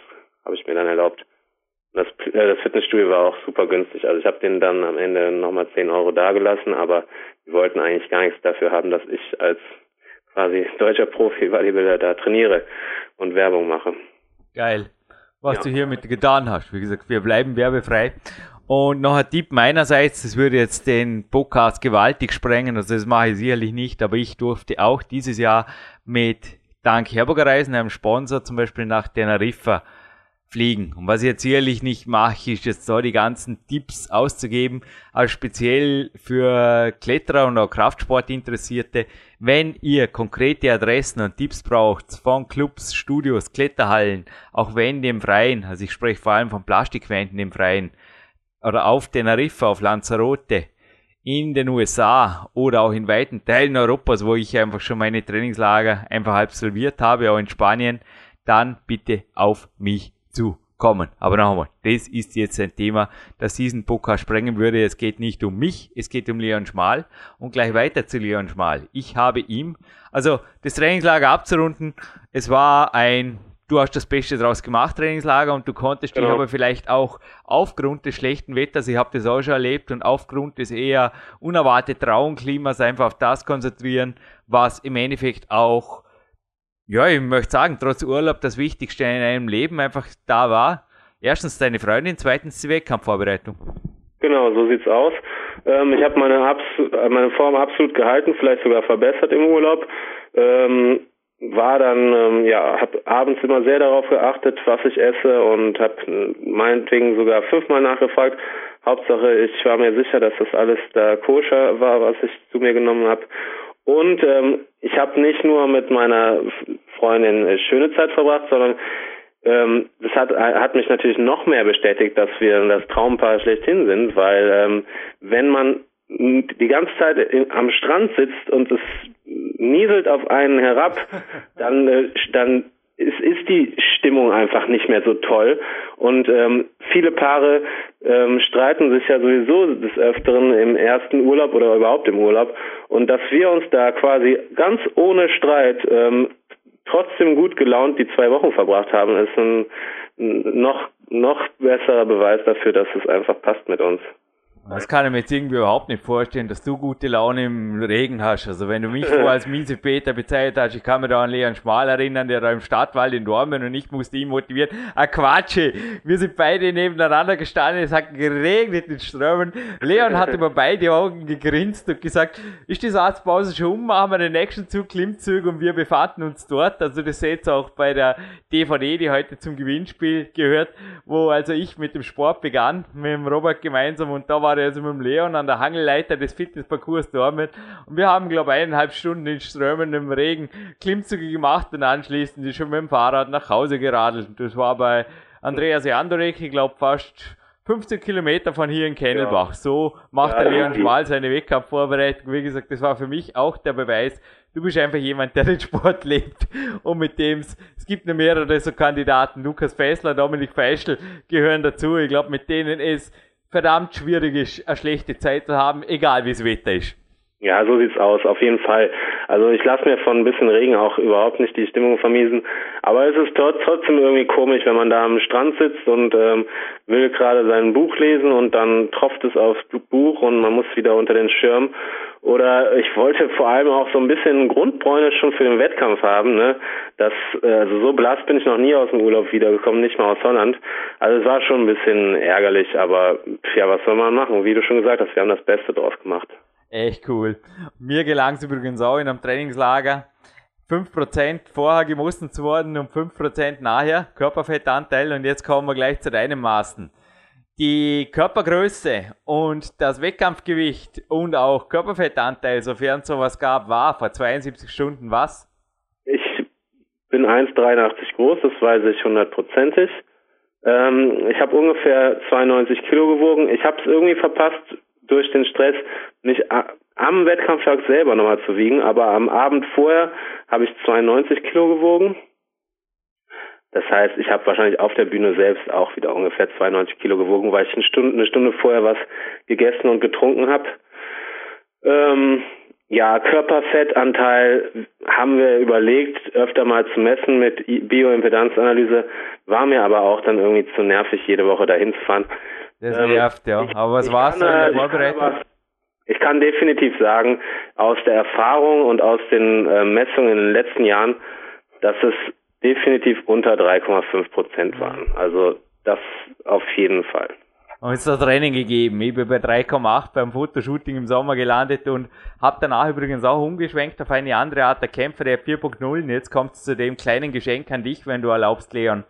habe ich mir dann erlaubt. Das, äh, das Fitnessstudio war auch super günstig. Also ich habe denen dann am Ende nochmal 10 Euro dagelassen, aber die wollten eigentlich gar nichts dafür haben, dass ich als quasi deutscher Profi-Bodybuilder da trainiere und Werbung mache. Geil, was ja. du hiermit getan hast. Wie gesagt, wir bleiben werbefrei. Und noch ein Tipp meinerseits, das würde jetzt den Podcast gewaltig sprengen, also das mache ich sicherlich nicht, aber ich durfte auch dieses Jahr mit Dank Herburger Reisen, einem Sponsor, zum Beispiel nach Teneriffa fliegen. Und was ich jetzt sicherlich nicht mache, ist jetzt da die ganzen Tipps auszugeben, aber speziell für Kletterer und auch Kraftsportinteressierte, wenn ihr konkrete Adressen und Tipps braucht von Clubs, Studios, Kletterhallen, auch wenn im Freien, also ich spreche vor allem von Plastikwänden im Freien, oder auf Teneriffa, auf Lanzarote, in den USA oder auch in weiten Teilen Europas, wo ich einfach schon meine Trainingslager einfach absolviert habe, auch in Spanien, dann bitte auf mich zu kommen. Aber noch einmal, das ist jetzt ein Thema, das diesen Podcast sprengen würde. Es geht nicht um mich, es geht um Leon Schmal und gleich weiter zu Leon Schmal. Ich habe ihm, also das Trainingslager abzurunden, es war ein, du hast das Beste draus gemacht, Trainingslager, und du konntest genau. dich aber vielleicht auch aufgrund des schlechten Wetters, ich habe das auch schon erlebt, und aufgrund des eher unerwartet rauen Klimas einfach auf das konzentrieren, was im Endeffekt auch ja, ich möchte sagen, trotz Urlaub das Wichtigste in einem Leben einfach da war. Erstens deine Freundin, zweitens die Wettkampfvorbereitung. Genau, so sieht's aus. Ähm, ich habe meine, meine Form absolut gehalten, vielleicht sogar verbessert im Urlaub. Ähm, war dann, ähm, ja, habe abends immer sehr darauf geachtet, was ich esse und habe meinetwegen sogar fünfmal nachgefragt. Hauptsache, ich war mir sicher, dass das alles da koscher war, was ich zu mir genommen habe. Und ähm, ich habe nicht nur mit meiner Freundin äh, schöne Zeit verbracht, sondern ähm, das hat, hat mich natürlich noch mehr bestätigt, dass wir das Traumpaar schlechthin sind, weil ähm, wenn man die ganze Zeit in, am Strand sitzt und es nieselt auf einen herab, dann, äh, dann ist, ist die Stimmung einfach nicht mehr so toll. Und ähm, viele Paare ähm, streiten sich ja sowieso des Öfteren im ersten Urlaub oder überhaupt im Urlaub. Und dass wir uns da quasi ganz ohne Streit ähm, trotzdem gut gelaunt die zwei Wochen verbracht haben, ist ein noch, noch besserer Beweis dafür, dass es einfach passt mit uns. Das kann ich mir jetzt irgendwie überhaupt nicht vorstellen, dass du gute Laune im Regen hast. Also wenn du mich vor als miese Peter bezeichnet hast, ich kann mir da an Leon Schmal erinnern, der da im Stadtwald in Dormen und ich musste ihn motivieren. Ah Quatsche! Wir sind beide nebeneinander gestanden, es hat geregnet in Strömen. Leon hat über beide Augen gegrinst und gesagt, ist die Satzpause schon um, machen wir den nächsten Zug Klimmzug und wir befanden uns dort. Also das seht ihr auch bei der DVD, die heute zum Gewinnspiel gehört, wo also ich mit dem Sport begann, mit dem Robert gemeinsam und da war der also mit dem Leon an der Hangelleiter des Fitnessparcours dormit. Und wir haben, glaube ich, eineinhalb Stunden in strömendem Regen Klimmzüge gemacht und anschließend ist schon mit dem Fahrrad nach Hause geradelt. Das war bei Andreas Jandorek, ich glaube, fast 15 Kilometer von hier in Kennelbach. Ja. So macht ja, der Leon Schmal seine Wettkampfvorbereitung. Wie gesagt, das war für mich auch der Beweis, du bist einfach jemand, der den Sport lebt und mit dem es gibt noch mehrere so Kandidaten. Lukas Fessler, Dominik Feischl gehören dazu. Ich glaube, mit denen es verdammt schwierig ist, eine schlechte Zeit zu haben, egal wie das Wetter ist. Ja, so sieht's aus, auf jeden Fall. Also ich lasse mir von ein bisschen Regen auch überhaupt nicht die Stimmung vermiesen. Aber es ist trotzdem irgendwie komisch, wenn man da am Strand sitzt und ähm, will gerade sein Buch lesen und dann tropft es aufs Buch und man muss wieder unter den Schirm. Oder ich wollte vor allem auch so ein bisschen Grundbräune schon für den Wettkampf haben. Ne? Das, äh, also so blass bin ich noch nie aus dem Urlaub wiedergekommen, nicht mal aus Holland. Also es war schon ein bisschen ärgerlich, aber ja, was soll man machen? Wie du schon gesagt hast, wir haben das Beste draus gemacht. Echt cool. Mir gelang es übrigens auch in einem Trainingslager. 5% vorher gemessen zu worden und 5% nachher, Körperfettanteil. Und jetzt kommen wir gleich zu deinem Maßen. Die Körpergröße und das Wettkampfgewicht und auch Körperfettanteil, sofern es sowas gab, war vor 72 Stunden was? Ich bin 1,83 groß, das weiß ich hundertprozentig. Ähm, ich habe ungefähr 92 Kilo gewogen. Ich habe es irgendwie verpasst, durch den Stress nicht am Wettkampftag selber nochmal zu wiegen, aber am Abend vorher habe ich 92 Kilo gewogen. Das heißt, ich habe wahrscheinlich auf der Bühne selbst auch wieder ungefähr 92 Kilo gewogen, weil ich eine Stunde, eine Stunde vorher was gegessen und getrunken habe. Ähm, ja, Körperfettanteil haben wir überlegt, öfter mal zu messen mit Bioimpedanzanalyse, war mir aber auch dann irgendwie zu nervig, jede Woche dahin zu fahren. Das ähm, nervt, ja. Aber was war es in Vorbereitung? Ich kann definitiv sagen, aus der Erfahrung und aus den äh, Messungen in den letzten Jahren, dass es definitiv unter 3,5 Prozent waren. Also das auf jeden Fall. Und es hat Rennen gegeben. Ich bin bei 3,8 beim Fotoshooting im Sommer gelandet und habe danach übrigens auch umgeschwenkt auf eine andere Art der Kämpfer, der 4.0. Und jetzt kommt es zu dem kleinen Geschenk an dich, wenn du erlaubst, Leon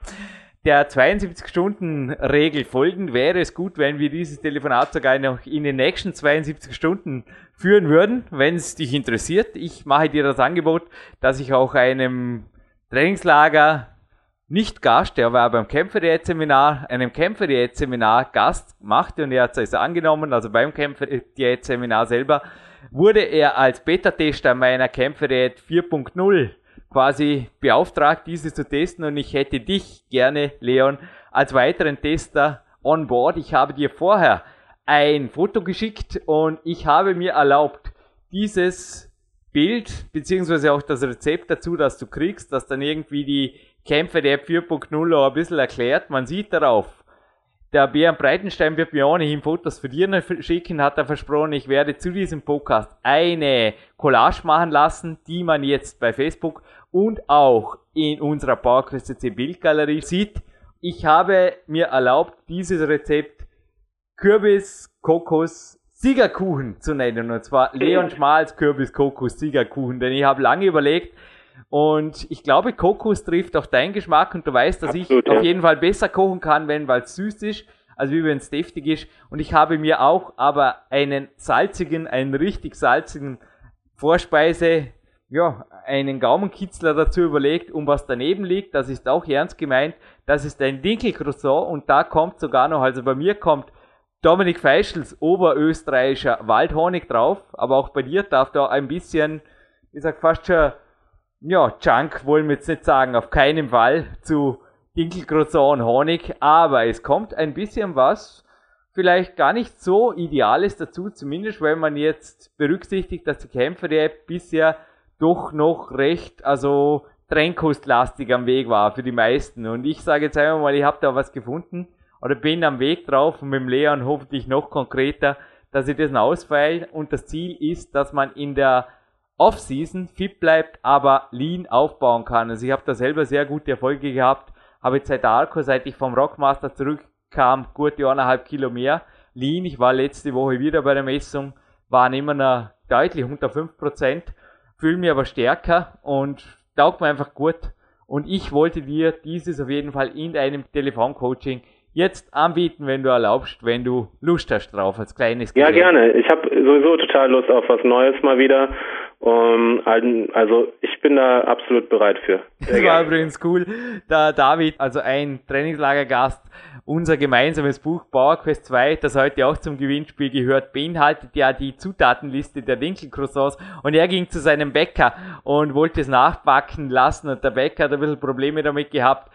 der 72-Stunden-Regel folgend wäre es gut, wenn wir dieses Telefonat sogar noch in den nächsten 72 Stunden führen würden, wenn es dich interessiert. Ich mache dir das Angebot, dass ich auch einem Trainingslager nicht Gast, der war beim Kämpfer-Diät-Seminar, einem Kämpfer-Diät-Seminar Gast machte und er hat es angenommen, also beim Kämpfer-Diät-Seminar selber, wurde er als Beta-Tester meiner Kämpfer-Diät 4.0 quasi beauftragt, diese zu testen und ich hätte dich gerne, Leon, als weiteren Tester on board. Ich habe dir vorher ein Foto geschickt und ich habe mir erlaubt, dieses Bild, beziehungsweise auch das Rezept dazu, das du kriegst, das dann irgendwie die Kämpfe der App 4.0 auch ein bisschen erklärt. Man sieht darauf, der Björn Breitenstein wird mir ohnehin Fotos für dich schicken, hat er versprochen. Ich werde zu diesem Podcast eine Collage machen lassen, die man jetzt bei Facebook und auch in unserer PowerQuest CC Bildgalerie sieht. Ich habe mir erlaubt, dieses Rezept Kürbis, Kokos, Siegerkuchen zu nennen. Und zwar Leon Schmals Kürbis, Kokos, Siegerkuchen. Denn ich habe lange überlegt, und ich glaube, Kokos trifft auch deinen Geschmack und du weißt, dass Absolut, ich ja. auf jeden Fall besser kochen kann, wenn weil es süß ist, als wie wenn es deftig ist. Und ich habe mir auch aber einen salzigen, einen richtig salzigen Vorspeise ja, einen Gaumenkitzler dazu überlegt, um was daneben liegt. Das ist auch ernst gemeint. Das ist ein Dinkelcroissant und da kommt sogar noch, also bei mir kommt Dominik Feischels oberösterreichischer Waldhonig drauf, aber auch bei dir darf da ein bisschen, ich sag fast schon, ja, Junk wollen wir jetzt nicht sagen, auf keinen Fall zu Dinkelcroissant und Honig, aber es kommt ein bisschen was, vielleicht gar nicht so Ideales dazu, zumindest wenn man jetzt berücksichtigt, dass die Kämpfer der bisher doch noch recht, also Tränkkostlastig am Weg war für die meisten. Und ich sage jetzt einmal mal, ich habe da was gefunden oder bin am Weg drauf und mit dem Leon hoffentlich noch konkreter, dass ich das ausfeile. Und das Ziel ist, dass man in der Off-Season fit bleibt, aber lean aufbauen kann. Also ich habe da selber sehr gute Erfolge gehabt. Habe jetzt seit Arco, seit ich vom Rockmaster zurückkam, gute eineinhalb Kilo mehr. Lean, ich war letzte Woche wieder bei der Messung, waren immer noch deutlich unter 5% fühle mich aber stärker und taugt mir einfach gut. Und ich wollte dir dieses auf jeden Fall in einem Telefoncoaching jetzt anbieten, wenn du erlaubst, wenn du Lust hast drauf, als kleines Gerät. Ja, gerne. Ich habe sowieso total Lust auf was Neues mal wieder. Um, also ich bin da absolut bereit für. Das war übrigens cool. Da David, also ein Trainingslagergast, unser gemeinsames Buch Power Quest 2, das heute auch zum Gewinnspiel gehört, beinhaltet ja die Zutatenliste der Dinkelcroissants und er ging zu seinem Bäcker und wollte es nachbacken lassen und der Bäcker hat ein bisschen Probleme damit gehabt.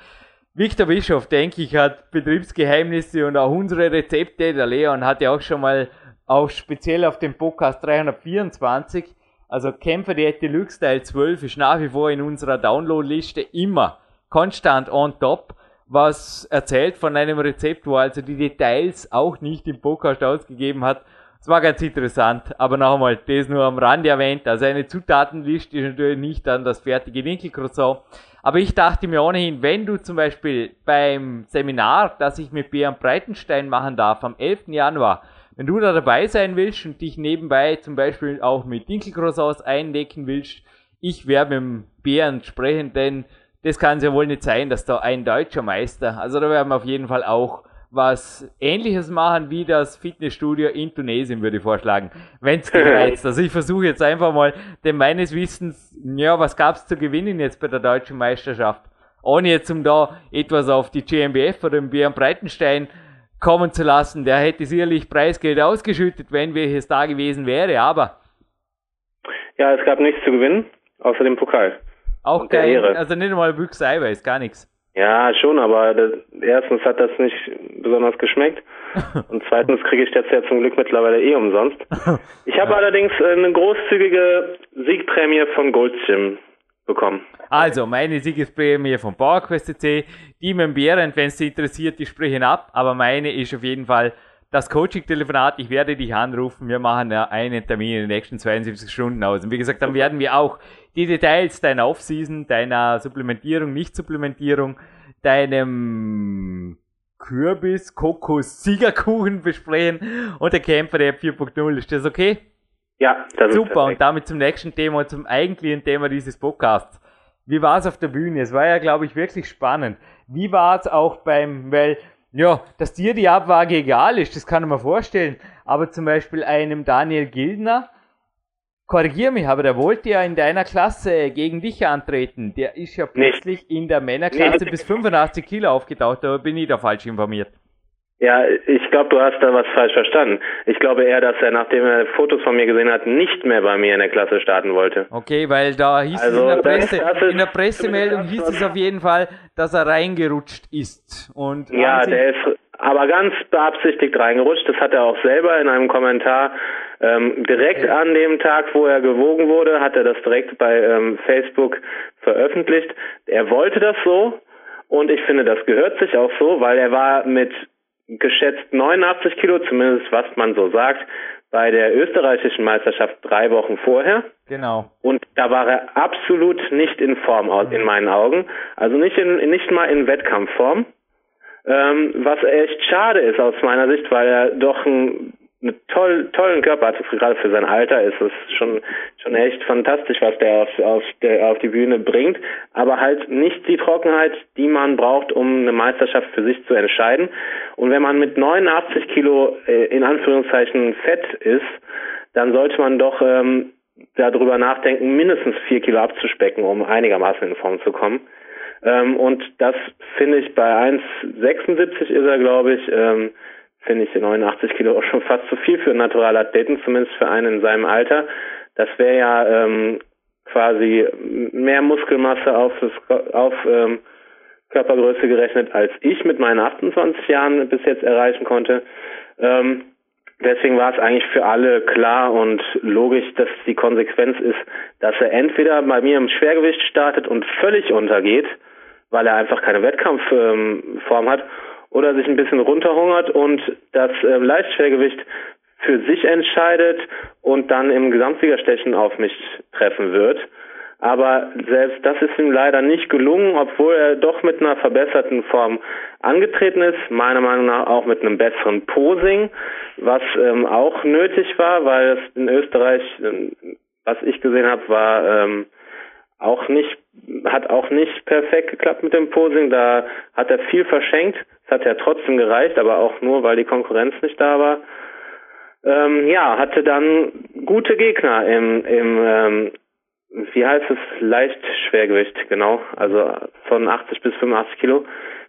Victor Bischof, denke ich, hat Betriebsgeheimnisse und auch unsere Rezepte. Der Leon hat ja auch schon mal auch speziell auf dem Podcast 324 also Kämpfer Diät Deluxe Teil 12 ist nach wie vor in unserer Downloadliste immer konstant on top, was erzählt von einem Rezept, wo also die Details auch nicht im Podcast ausgegeben hat. Es war ganz interessant, aber noch einmal, das nur am Rande erwähnt. Also eine Zutatenliste ist natürlich nicht dann das fertige Dinkelcroissant. Aber ich dachte mir ohnehin, wenn du zum Beispiel beim Seminar, das ich mit Björn Breitenstein machen darf, am 11. Januar, wenn du da dabei sein willst und dich nebenbei zum Beispiel auch mit Dinkelcroissants eindecken willst, ich werde mit dem Bären sprechen, denn das kann es ja wohl nicht sein, dass da ein deutscher Meister, also da werden wir auf jeden Fall auch was ähnliches machen wie das Fitnessstudio in Tunesien, würde ich vorschlagen, wenn es gereizt. Also ich versuche jetzt einfach mal, denn meines Wissens, ja, was gab es zu gewinnen jetzt bei der deutschen Meisterschaft? Ohne jetzt um da etwas auf die GmbF oder den Björn Breitenstein kommen zu lassen. Der hätte sicherlich Preisgeld ausgeschüttet, wenn welches da gewesen wäre, aber. Ja, es gab nichts zu gewinnen, außer dem Pokal. Auch kein, also nicht einmal Büchse Eiweiß, gar nichts. Ja, schon, aber das, erstens hat das nicht besonders geschmeckt und zweitens kriege ich das ja zum Glück mittlerweile eh umsonst. Ich habe ja. allerdings eine großzügige Siegprämie von Goldsim bekommen. Also, meine Siegesprämie von PowerQuest CC, die Behrendt, wenn es Sie interessiert, die sprechen ab, aber meine ist auf jeden Fall das Coaching-Telefonat. Ich werde dich anrufen. Wir machen ja einen Termin in den nächsten 72 Stunden aus. Und wie gesagt, dann werden wir auch die Details deiner Off-Season, deiner Supplementierung, Nicht-Supplementierung, deinem Kürbis, Kokos, Siegerkuchen besprechen und der Kämpfer der 4.0. Ist das okay? Ja, das Super, ist Super, und damit zum nächsten Thema, zum eigentlichen Thema dieses Podcasts. Wie war es auf der Bühne? Es war ja, glaube ich, wirklich spannend. Wie war es auch beim, weil, ja, dass dir die Abwaage egal ist, das kann man vorstellen, aber zum Beispiel einem Daniel Gildner, korrigier mich, aber der wollte ja in deiner Klasse gegen dich antreten. Der ist ja plötzlich Nicht. in der Männerklasse bis 85 Kilo aufgetaucht, da bin ich da falsch informiert. Ja, ich glaube, du hast da was falsch verstanden. Ich glaube eher, dass er, nachdem er Fotos von mir gesehen hat, nicht mehr bei mir in der Klasse starten wollte. Okay, weil da hieß also, es in der Presse, das, das in der Pressemeldung hieß es auf jeden Fall, dass er reingerutscht ist. Und ja, der ist aber ganz beabsichtigt reingerutscht. Das hat er auch selber in einem Kommentar ähm, direkt okay. an dem Tag, wo er gewogen wurde, hat er das direkt bei ähm, Facebook veröffentlicht. Er wollte das so. Und ich finde, das gehört sich auch so, weil er war mit geschätzt 89 Kilo, zumindest was man so sagt, bei der österreichischen Meisterschaft drei Wochen vorher. Genau. Und da war er absolut nicht in Form in meinen Augen. Also nicht in, nicht mal in Wettkampfform. Ähm, was echt schade ist aus meiner Sicht, weil er doch ein einen toll, tollen Körper hat. Gerade für sein Alter ist es schon, schon echt fantastisch, was der auf, auf, der auf die Bühne bringt. Aber halt nicht die Trockenheit, die man braucht, um eine Meisterschaft für sich zu entscheiden. Und wenn man mit 89 Kilo äh, in Anführungszeichen fett ist, dann sollte man doch ähm, darüber nachdenken, mindestens vier Kilo abzuspecken, um einigermaßen in Form zu kommen. Ähm, und das finde ich bei 1,76 ist er, glaube ich, ähm, finde ich 89 Kilo auch schon fast zu viel für einen Naturalathleten, zumindest für einen in seinem Alter. Das wäre ja ähm, quasi mehr Muskelmasse auf, das, auf ähm, Körpergröße gerechnet, als ich mit meinen 28 Jahren bis jetzt erreichen konnte. Ähm, deswegen war es eigentlich für alle klar und logisch, dass die Konsequenz ist, dass er entweder bei mir im Schwergewicht startet und völlig untergeht, weil er einfach keine Wettkampfform hat, oder sich ein bisschen runterhungert und das äh, Leichtschwergewicht für sich entscheidet und dann im Gesamtsiegerstechen auf mich treffen wird. Aber selbst das ist ihm leider nicht gelungen, obwohl er doch mit einer verbesserten Form angetreten ist, meiner Meinung nach auch mit einem besseren Posing, was ähm, auch nötig war, weil es in Österreich, ähm, was ich gesehen habe, war ähm, auch nicht, hat auch nicht perfekt geklappt mit dem Posing. Da hat er viel verschenkt. Es hat ja trotzdem gereicht, aber auch nur, weil die Konkurrenz nicht da war. Ähm, ja, hatte dann gute Gegner im, im ähm, wie heißt es, Leichtschwergewicht, genau, also von 80 bis 85 Kilo,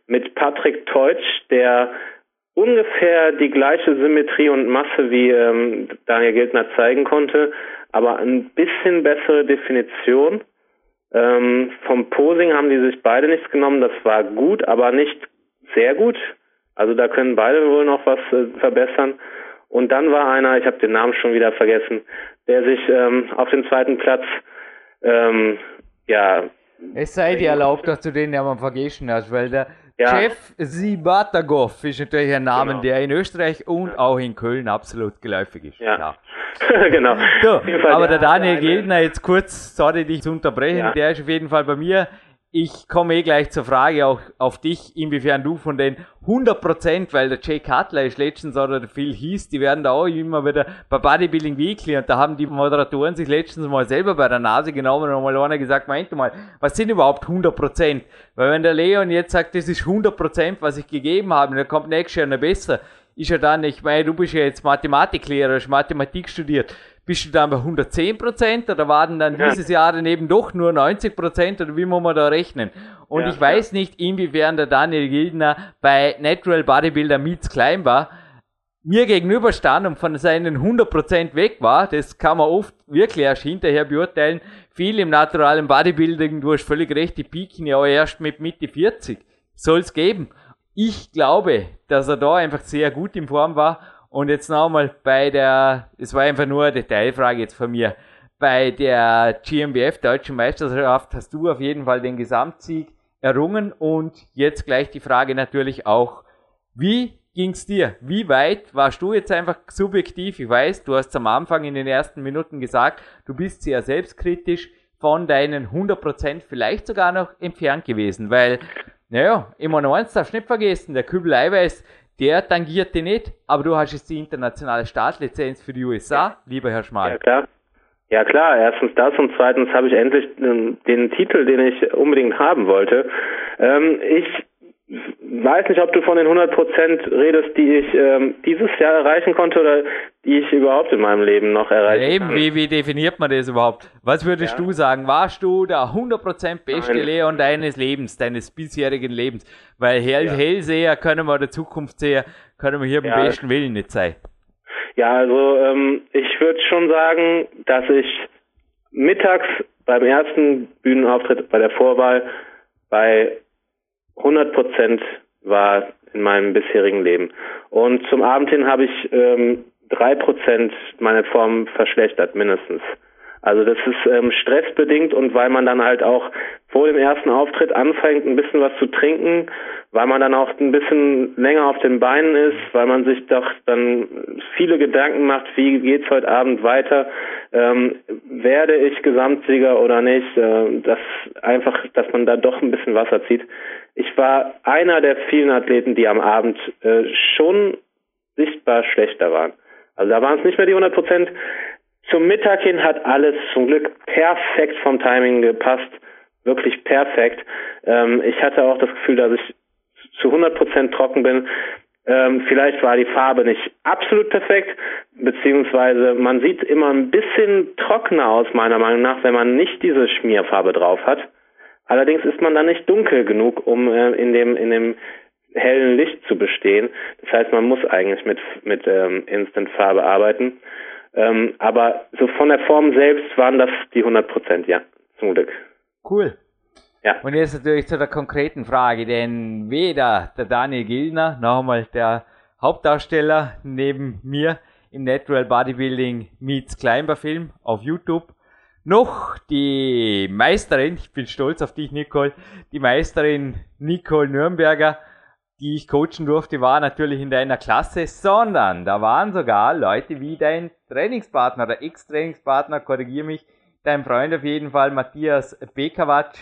mit Patrick Teutsch, der ungefähr die gleiche Symmetrie und Masse wie ähm, Daniel Gildner zeigen konnte, aber ein bisschen bessere Definition. Ähm, vom Posing haben die sich beide nichts genommen, das war gut, aber nicht sehr gut. Also da können beide wohl noch was äh, verbessern. Und dann war einer, ich habe den Namen schon wieder vergessen, der sich ähm, auf den zweiten Platz ähm, ja. Es sei dir erlaubt, dass du den Namen vergessen hast, weil der ja. Jeff Sibatagov ist natürlich ein Name, genau. der in Österreich und auch in Köln absolut geläufig ist. Ja, ja. genau. So, aber der Daniel Geldner, jetzt kurz, sorry dich zu unterbrechen, ja. der ist auf jeden Fall bei mir ich komme eh gleich zur Frage auch auf dich, inwiefern du von den 100%, weil der Jay Cutler ist letztens oder der Phil hieß, die werden da auch immer wieder bei Bodybuilding Weekly und da haben die Moderatoren sich letztens mal selber bei der Nase genommen und mal einer gesagt, meint mal, was sind überhaupt 100%? Weil wenn der Leon jetzt sagt, das ist 100%, was ich gegeben habe, dann kommt nächstes Jahr noch besser, ist ja dann, ich meine, du bist ja jetzt Mathematiklehrer, hast Mathematik studiert, bist du dann bei 110 Prozent oder waren dann ja. dieses Jahr dann eben doch nur 90 Prozent oder wie muss man da rechnen? Und ja, ich weiß ja. nicht, inwiefern der Daniel Gildner bei Natural Bodybuilder Meets Klein war, mir gegenüber stand und von seinen 100 Prozent weg war, das kann man oft wirklich erst hinterher beurteilen. Viel im naturalen Bodybuilding, du hast völlig recht, die pieken ja auch erst mit Mitte 40. Soll's geben. Ich glaube, dass er da einfach sehr gut in Form war und jetzt nochmal bei der, es war einfach nur eine Detailfrage jetzt von mir. Bei der GmbF Deutschen Meisterschaft hast du auf jeden Fall den Gesamtsieg errungen und jetzt gleich die Frage natürlich auch, wie ging's dir? Wie weit warst du jetzt einfach subjektiv? Ich weiß, du hast am Anfang in den ersten Minuten gesagt, du bist sehr selbstkritisch von deinen 100% vielleicht sogar noch entfernt gewesen, weil, naja, immer noch eins darfst du nicht vergessen, der Kübel Eiweiß, der tangiert dich nicht, aber du hast jetzt die internationale Startlizenz für die USA, lieber Herr Schmal. Ja, klar. Ja klar, erstens das und zweitens habe ich endlich den, den Titel, den ich unbedingt haben wollte. Ähm, ich weiß nicht, ob du von den 100 Prozent redest, die ich ähm, dieses Jahr erreichen konnte oder die ich überhaupt in meinem Leben noch erreichen ja, eben, Wie, wie definiert man das überhaupt? Was würdest ja. du sagen? Warst du der 100 Prozent beste Nein. Leon deines Lebens, deines bisherigen Lebens? Weil Hell, ja. Hellseher können wir der Zukunft sehen, können wir hier ja. beim besten Willen nicht sein. Ja, also ähm, ich würde schon sagen, dass ich mittags beim ersten Bühnenauftritt bei der Vorwahl bei 100 Prozent war in meinem bisherigen Leben. Und zum Abend hin habe ich ähm, drei ähm, Prozent meine Form verschlechtert, mindestens. Also das ist ähm, stressbedingt und weil man dann halt auch vor dem ersten Auftritt anfängt, ein bisschen was zu trinken, weil man dann auch ein bisschen länger auf den Beinen ist, weil man sich doch dann viele Gedanken macht, wie geht's heute Abend weiter, ähm, werde ich Gesamtsieger oder nicht, äh, das einfach, dass man da doch ein bisschen Wasser zieht. Ich war einer der vielen Athleten, die am Abend äh, schon sichtbar schlechter waren. Also da waren es nicht mehr die 100 Prozent. Zum Mittag hin hat alles zum Glück perfekt vom Timing gepasst. Wirklich perfekt. Ähm, ich hatte auch das Gefühl, dass ich zu 100 Prozent trocken bin. Ähm, vielleicht war die Farbe nicht absolut perfekt, beziehungsweise man sieht immer ein bisschen trockener aus, meiner Meinung nach, wenn man nicht diese Schmierfarbe drauf hat. Allerdings ist man dann nicht dunkel genug, um äh, in dem in dem hellen Licht zu bestehen. Das heißt, man muss eigentlich mit mit ähm, Instant Farbe arbeiten. Ähm, aber so von der Form selbst waren das die 100 Prozent, ja, zum Glück. Cool. Ja. Und jetzt natürlich zu der konkreten Frage, denn weder der Daniel Gilner, noch einmal der Hauptdarsteller neben mir im Natural Bodybuilding Meets Climber Film auf YouTube, noch die Meisterin, ich bin stolz auf dich, Nicole, die Meisterin Nicole Nürnberger, die ich coachen durfte, war natürlich in deiner Klasse, sondern da waren sogar Leute wie dein Trainingspartner, der Ex-Trainingspartner, korrigiere mich, dein Freund auf jeden Fall, Matthias Bekawatsch,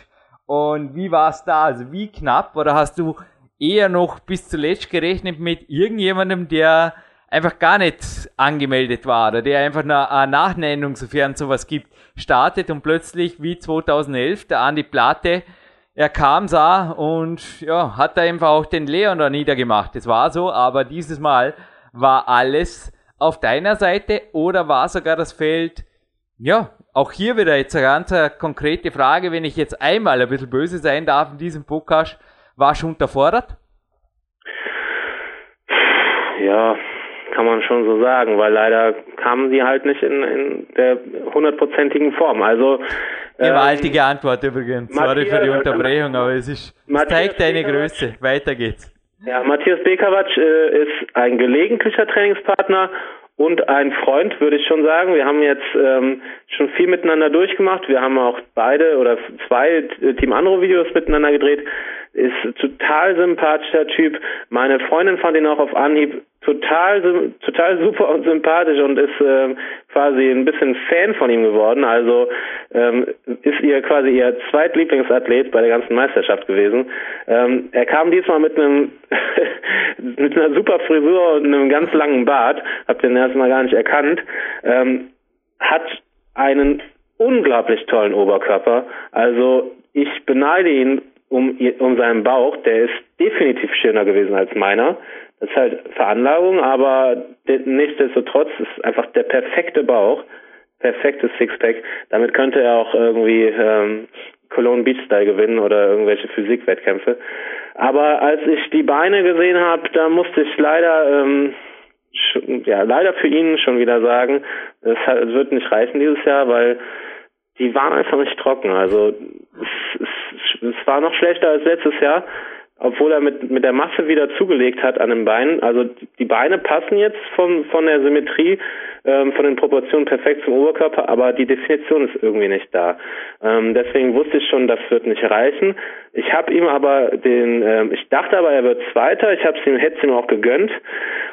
und wie war es da? Also wie knapp? Oder hast du eher noch bis zuletzt gerechnet mit irgendjemandem, der einfach gar nicht angemeldet war oder der einfach eine, Nachnennung, sofern sowas gibt, startet und plötzlich wie 2011 der Andi Platte, er kam, sah und ja, hat da einfach auch den Leon da niedergemacht. Das war so, aber dieses Mal war alles auf deiner Seite oder war sogar das Feld ja, auch hier wieder jetzt eine ganz eine konkrete Frage, wenn ich jetzt einmal ein bisschen böse sein darf in diesem Podcast, war schon unterfordert? Ja, kann man schon so sagen, weil leider kamen sie halt nicht in, in der hundertprozentigen Form. Also Gewaltige ähm, Antwort übrigens. Sorry für die Unterbrechung, aber es ist es zeigt deine Größe. Weiter geht's. Ja, Matthias Bekawatsch äh, ist ein gelegentlicher Trainingspartner und ein Freund, würde ich schon sagen. Wir haben jetzt ähm, schon viel miteinander durchgemacht. Wir haben auch beide oder zwei Team Andro Videos miteinander gedreht. Ist total sympathischer Typ. Meine Freundin fand ihn auch auf Anhieb total total super und sympathisch und ist ähm, quasi ein bisschen Fan von ihm geworden. Also ähm, ist ihr quasi ihr zweitlieblingsathlet bei der ganzen Meisterschaft gewesen. Ähm, er kam diesmal mit einem mit einer super Frisur und einem ganz langen Bart. Hab den erstmal gar nicht erkannt. Ähm, hat einen unglaublich tollen Oberkörper. Also ich beneide ihn um, um seinen Bauch. Der ist definitiv schöner gewesen als meiner. Das ist halt Veranlagung, aber nichtsdestotrotz ist einfach der perfekte Bauch, perfektes Sixpack. Damit könnte er auch irgendwie ähm, Cologne Beach Style gewinnen oder irgendwelche Physikwettkämpfe. Aber als ich die Beine gesehen habe, da musste ich leider ähm, ja leider für ihn schon wieder sagen, es, wird nicht reichen dieses Jahr, weil die waren einfach nicht trocken. Also es, es, es war noch schlechter als letztes Jahr, obwohl er mit mit der Masse wieder zugelegt hat an den Beinen. Also die Beine passen jetzt von von der Symmetrie ähm, von den Proportionen perfekt zum Oberkörper, aber die Definition ist irgendwie nicht da. Ähm, deswegen wusste ich schon, das wird nicht reichen. Ich habe ihm aber den, ähm, ich dachte aber, er wird Zweiter. Ich habe ihm, hätte es ihm auch gegönnt.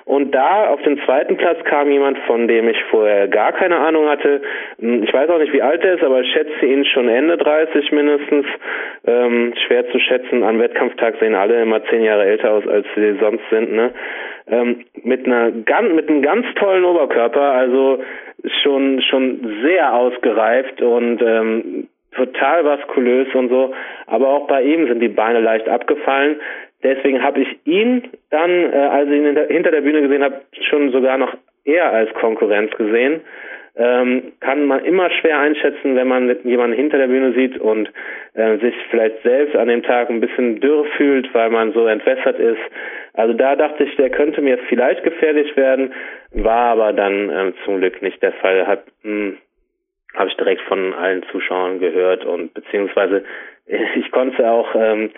Und da auf den zweiten Platz kam jemand, von dem ich vorher gar keine Ahnung hatte. Hm, ich weiß auch nicht, wie alt er ist, aber ich schätze ihn schon Ende 30 mindestens. Ähm, schwer zu schätzen. Am Wettkampftag sehen alle immer zehn Jahre älter aus, als sie sonst sind. Ne? ähm, mit einer ganz, mit einem ganz tollen Oberkörper, also schon schon sehr ausgereift und ähm, total vaskulös und so. Aber auch bei ihm sind die Beine leicht abgefallen. Deswegen habe ich ihn dann, äh, als ich ihn hinter der Bühne gesehen habe, schon sogar noch eher als Konkurrenz gesehen ähm, kann man immer schwer einschätzen, wenn man jemanden hinter der Bühne sieht und äh, sich vielleicht selbst an dem Tag ein bisschen dürr fühlt, weil man so entwässert ist. Also da dachte ich, der könnte mir vielleicht gefährlich werden, war aber dann ähm, zum Glück nicht der Fall. Hat hm, habe ich direkt von allen Zuschauern gehört und beziehungsweise ich konnte auch ähm,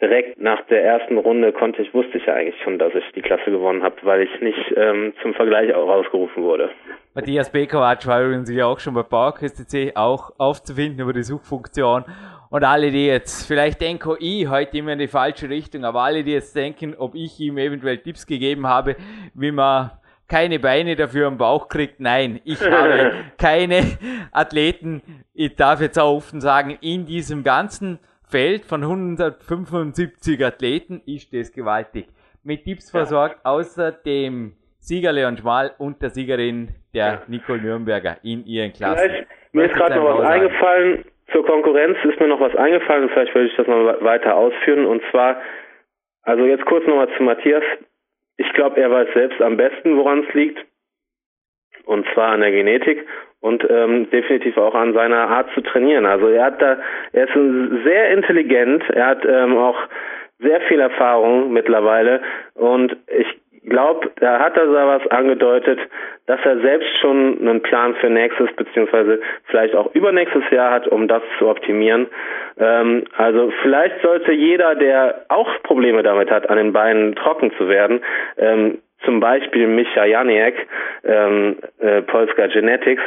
direkt nach der ersten Runde konnte ich, wusste ich ja eigentlich schon, dass ich die Klasse gewonnen habe, weil ich nicht ähm, zum Vergleich auch rausgerufen wurde. Matthias Bekowatsch war übrigens ja auch schon bei PowerQuest auch aufzufinden über die Suchfunktion. Und alle, die jetzt, vielleicht denken ich heute immer in die falsche Richtung, aber alle, die jetzt denken, ob ich ihm eventuell Tipps gegeben habe, wie man keine Beine dafür am Bauch kriegt. Nein, ich habe keine Athleten, ich darf jetzt auch offen sagen, in diesem ganzen Feld von 175 Athleten ist das gewaltig. Mit Tipps versorgt, außer dem Sieger Leon Schmal und der Siegerin der. Nicole Nürnberger in ihren Klassen. Vielleicht, mir ist gerade noch was eingefallen, zur Konkurrenz ist mir noch was eingefallen vielleicht würde ich das noch weiter ausführen und zwar, also jetzt kurz nochmal zu Matthias. ich glaube, er weiß selbst am besten, woran es liegt. Und zwar an der Genetik und ähm, definitiv auch an seiner Art zu trainieren. Also er hat da, er ist sehr intelligent, er hat ähm, auch sehr viel Erfahrung mittlerweile und ich glaube, da hat er da was angedeutet, dass er selbst schon einen Plan für nächstes beziehungsweise vielleicht auch übernächstes Jahr hat, um das zu optimieren. Ähm, also vielleicht sollte jeder, der auch Probleme damit hat, an den Beinen trocken zu werden, ähm, zum Beispiel Micha Janiek, ähm, äh, Polska Genetics,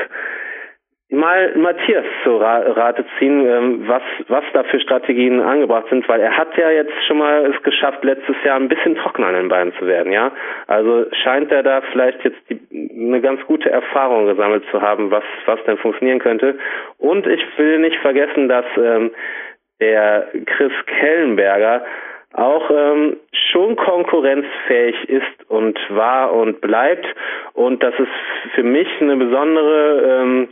mal Matthias zu Rate ziehen, ähm, was, was da für Strategien angebracht sind, weil er hat ja jetzt schon mal es geschafft, letztes Jahr ein bisschen trockener an den Beinen zu werden, ja. Also scheint er da vielleicht jetzt die, eine ganz gute Erfahrung gesammelt zu haben, was, was denn funktionieren könnte. Und ich will nicht vergessen, dass ähm, der Chris Kellenberger auch ähm, schon konkurrenzfähig ist und war und bleibt. Und das ist für mich eine besondere, ähm,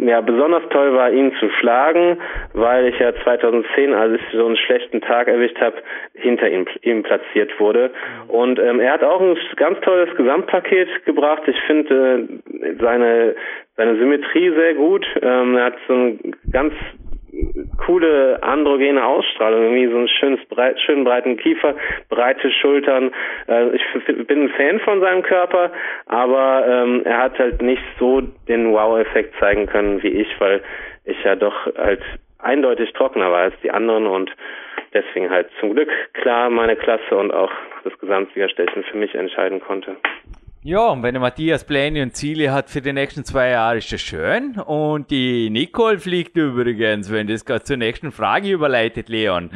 ja, besonders toll war, ihn zu schlagen, weil ich ja 2010, als ich so einen schlechten Tag erwischt habe, hinter ihm, ihm platziert wurde. Und ähm, er hat auch ein ganz tolles Gesamtpaket gebracht. Ich finde äh, seine seine Symmetrie sehr gut. Ähm, er hat so ein ganz coole androgene Ausstrahlung, irgendwie so ein schönes breit, schön breiten Kiefer, breite Schultern. Äh, ich bin ein Fan von seinem Körper, aber ähm, er hat halt nicht so den Wow-Effekt zeigen können wie ich, weil ich ja doch halt eindeutig trockener war als die anderen und deswegen halt zum Glück klar meine Klasse und auch das Gesamtsiegerstechen für mich entscheiden konnte. Ja, und wenn der Matthias Pläne und Ziele hat für die nächsten zwei Jahre, ist das schön. Und die Nicole fliegt übrigens, wenn das gerade zur nächsten Frage überleitet, Leon,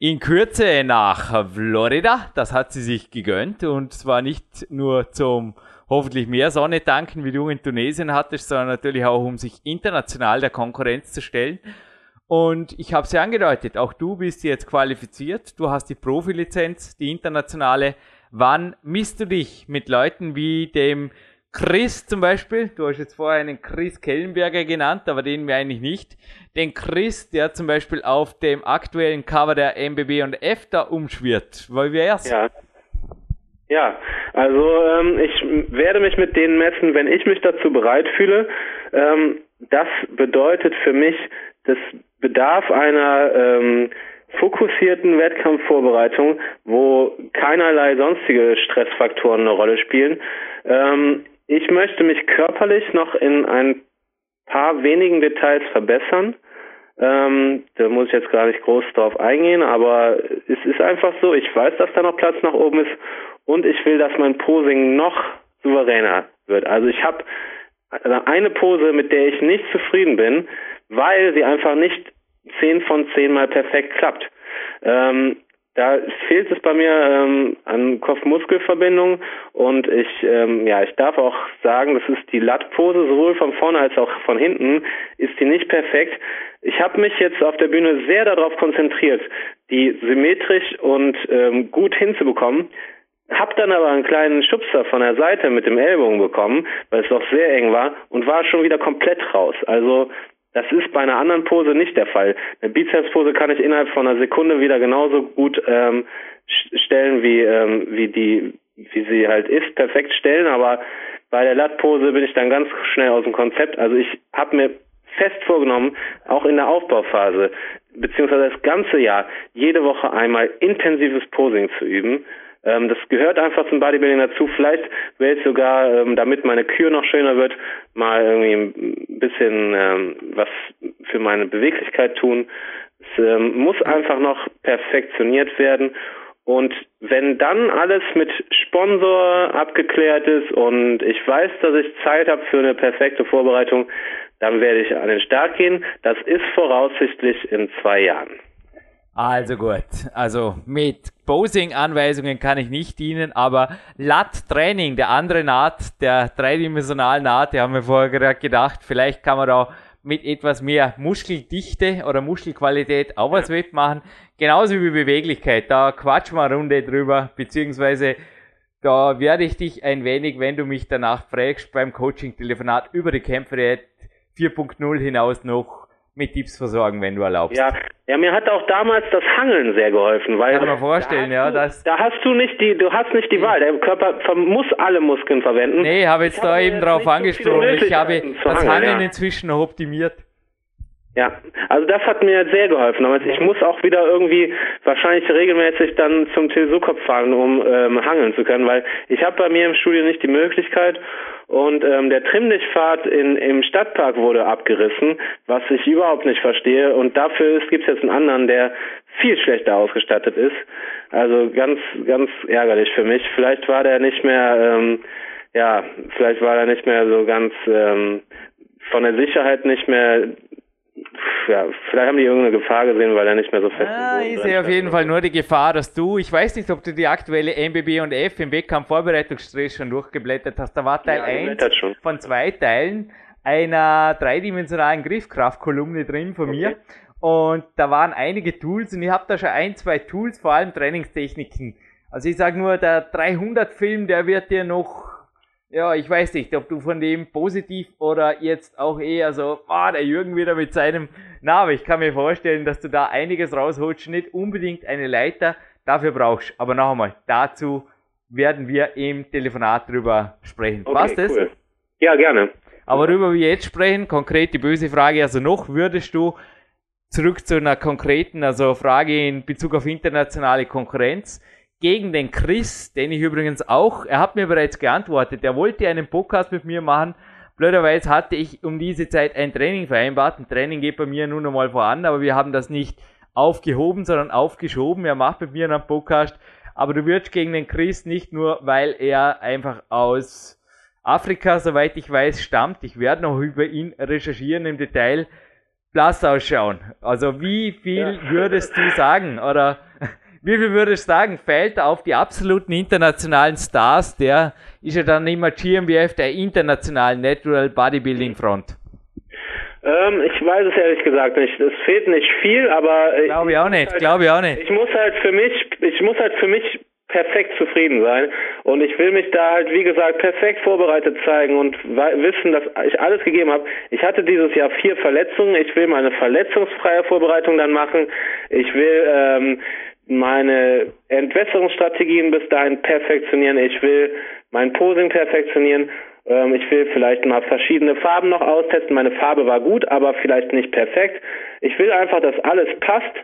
in Kürze nach Florida. Das hat sie sich gegönnt und zwar nicht nur zum hoffentlich mehr Sonne tanken, wie du in Tunesien hattest, sondern natürlich auch, um sich international der Konkurrenz zu stellen. Und ich habe sie angedeutet, auch du bist jetzt qualifiziert, du hast die Profilizenz, die internationale Wann misst du dich mit Leuten wie dem Chris zum Beispiel? Du hast jetzt vorher einen Chris Kellenberger genannt, aber den wir eigentlich nicht. Den Chris, der zum Beispiel auf dem aktuellen Cover der MBB und F da umschwirrt. Weil wär's? Ja. Ja, also ähm, ich werde mich mit denen messen, wenn ich mich dazu bereit fühle. Ähm, das bedeutet für mich, das bedarf einer ähm, fokussierten Wettkampfvorbereitung, wo keinerlei sonstige Stressfaktoren eine Rolle spielen. Ähm, ich möchte mich körperlich noch in ein paar wenigen Details verbessern. Ähm, da muss ich jetzt gar nicht groß drauf eingehen, aber es ist einfach so, ich weiß, dass da noch Platz nach oben ist und ich will, dass mein Posing noch souveräner wird. Also ich habe eine Pose, mit der ich nicht zufrieden bin, weil sie einfach nicht zehn von zehn Mal perfekt klappt. Ähm, da fehlt es bei mir ähm, an Kopf-Muskel-Verbindung und ich, ähm, ja, ich darf auch sagen, das ist die Lattpose, sowohl von vorne als auch von hinten, ist die nicht perfekt. Ich habe mich jetzt auf der Bühne sehr darauf konzentriert, die symmetrisch und ähm, gut hinzubekommen. Hab dann aber einen kleinen Schubser von der Seite mit dem Ellbogen bekommen, weil es doch sehr eng war und war schon wieder komplett raus. Also das ist bei einer anderen Pose nicht der Fall. Eine Bizepspose kann ich innerhalb von einer Sekunde wieder genauso gut ähm, stellen wie ähm, wie die wie sie halt ist, perfekt stellen, aber bei der Lattpose bin ich dann ganz schnell aus dem Konzept. Also ich habe mir fest vorgenommen, auch in der Aufbauphase, beziehungsweise das ganze Jahr, jede Woche einmal intensives Posing zu üben ähm, das gehört einfach zum Bodybuilding dazu. Vielleicht werde ich sogar, ähm, damit meine Kür noch schöner wird, mal irgendwie ein bisschen ähm, was für meine Beweglichkeit tun. Es ähm, muss einfach noch perfektioniert werden. Und wenn dann alles mit Sponsor abgeklärt ist und ich weiß, dass ich Zeit habe für eine perfekte Vorbereitung, dann werde ich an den Start gehen. Das ist voraussichtlich in zwei Jahren. Also gut, also mit Posing-Anweisungen kann ich nicht dienen, aber Lat-Training, der andere Naht, der dreidimensionalen Naht, der haben wir vorher gerade gedacht, vielleicht kann man da mit etwas mehr Muskeldichte oder Muskelqualität auch was wettmachen. Genauso wie Beweglichkeit, da quatschen wir eine Runde drüber, beziehungsweise da werde ich dich ein wenig, wenn du mich danach fragst, beim Coaching-Telefonat über die Kämpfe 4.0 hinaus noch mit Tipps versorgen, wenn du erlaubst. Ja, ja, mir hat auch damals das Hangeln sehr geholfen, weil Kann man vorstellen, da ja, du, das- da hast du nicht die, du hast nicht die Wahl. Der Körper muss alle Muskeln verwenden. Nee, habe jetzt Ich da eben drauf so angesprochen. Ich habe das hangeln, ja. inzwischen optimiert. Ja, also das hat mir sehr geholfen. Aber ich muss auch wieder irgendwie wahrscheinlich regelmäßig dann zum Tilsukop fahren, um ähm, hangeln zu können, weil ich habe bei mir im Studio nicht die Möglichkeit und ähm, der Trimmlichtpfad in, im Stadtpark wurde abgerissen, was ich überhaupt nicht verstehe und dafür gibt es jetzt einen anderen, der viel schlechter ausgestattet ist. Also ganz, ganz ärgerlich für mich. Vielleicht war der nicht mehr, ähm, ja, vielleicht war er nicht mehr so ganz ähm, von der Sicherheit nicht mehr ja, vielleicht haben die irgendeine Gefahr gesehen, weil er nicht mehr so fest Ah, Boden ich sehe auf jeden Fall nur die Gefahr, dass du, ich weiß nicht, ob du die aktuelle MBB und F im Wettkampf-Vorbereitungsstress schon durchgeblättert hast. Da war Teil Ja, 1 geblättert schon. von zwei Teilen einer dreidimensionalen Griffkraftkolumne drin von mir. Und da waren einige Tools und ich habe da schon ein, zwei Tools, vor allem Trainingstechniken. Also ich sage nur, der 300-Film, der wird dir noch ja, ich weiß nicht, ob du von dem positiv oder jetzt auch eher so, ah, der Jürgen wieder mit seinem Namen. Ich kann mir vorstellen, dass du da einiges rausholst, nicht unbedingt eine Leiter dafür brauchst. Aber noch einmal, dazu werden wir im Telefonat drüber sprechen. Okay, Passt das? cool. Ja, gerne. Aber worüber wir jetzt sprechen, konkret die böse Frage, also noch würdest du zurück zu einer konkreten, also Frage in Bezug auf internationale Konkurrenz gegen den Chris, den ich übrigens auch, er hat mir bereits geantwortet, er wollte einen Podcast mit mir machen. Blöderweise hatte ich um diese Zeit ein Training vereinbart. Ein Training geht bei mir nun einmal voran, aber wir haben das nicht aufgehoben, sondern aufgeschoben. Er macht mit mir einen Podcast. Aber du wirst gegen den Chris nicht nur, weil er einfach aus Afrika, soweit ich weiß, stammt. Ich werde noch über ihn recherchieren im Detail. Blass ausschauen. Also wie viel Ja. würdest du sagen? Oder wie viel würdest du sagen, fällt auf die absoluten internationalen Stars, der ist ja dann immer GmbF der internationalen Natural Bodybuilding Front. Ähm, ich weiß es ehrlich gesagt nicht. Es fehlt nicht viel, aber äh, Glaube ich auch nicht, glaube ich auch nicht. ich muss halt für mich, ich muss halt für mich perfekt zufrieden sein und ich will mich da halt wie gesagt perfekt vorbereitet zeigen und wissen, dass ich alles gegeben habe. Ich hatte dieses Jahr vier Verletzungen. Ich will meine verletzungsfreie Vorbereitung dann machen. Ich will ähm, meine Entwässerungsstrategien bis dahin perfektionieren. Ich will mein Posing perfektionieren. Ähm, ich will vielleicht mal verschiedene Farben noch austesten. Meine Farbe war gut, aber vielleicht nicht perfekt. Ich will einfach, dass alles passt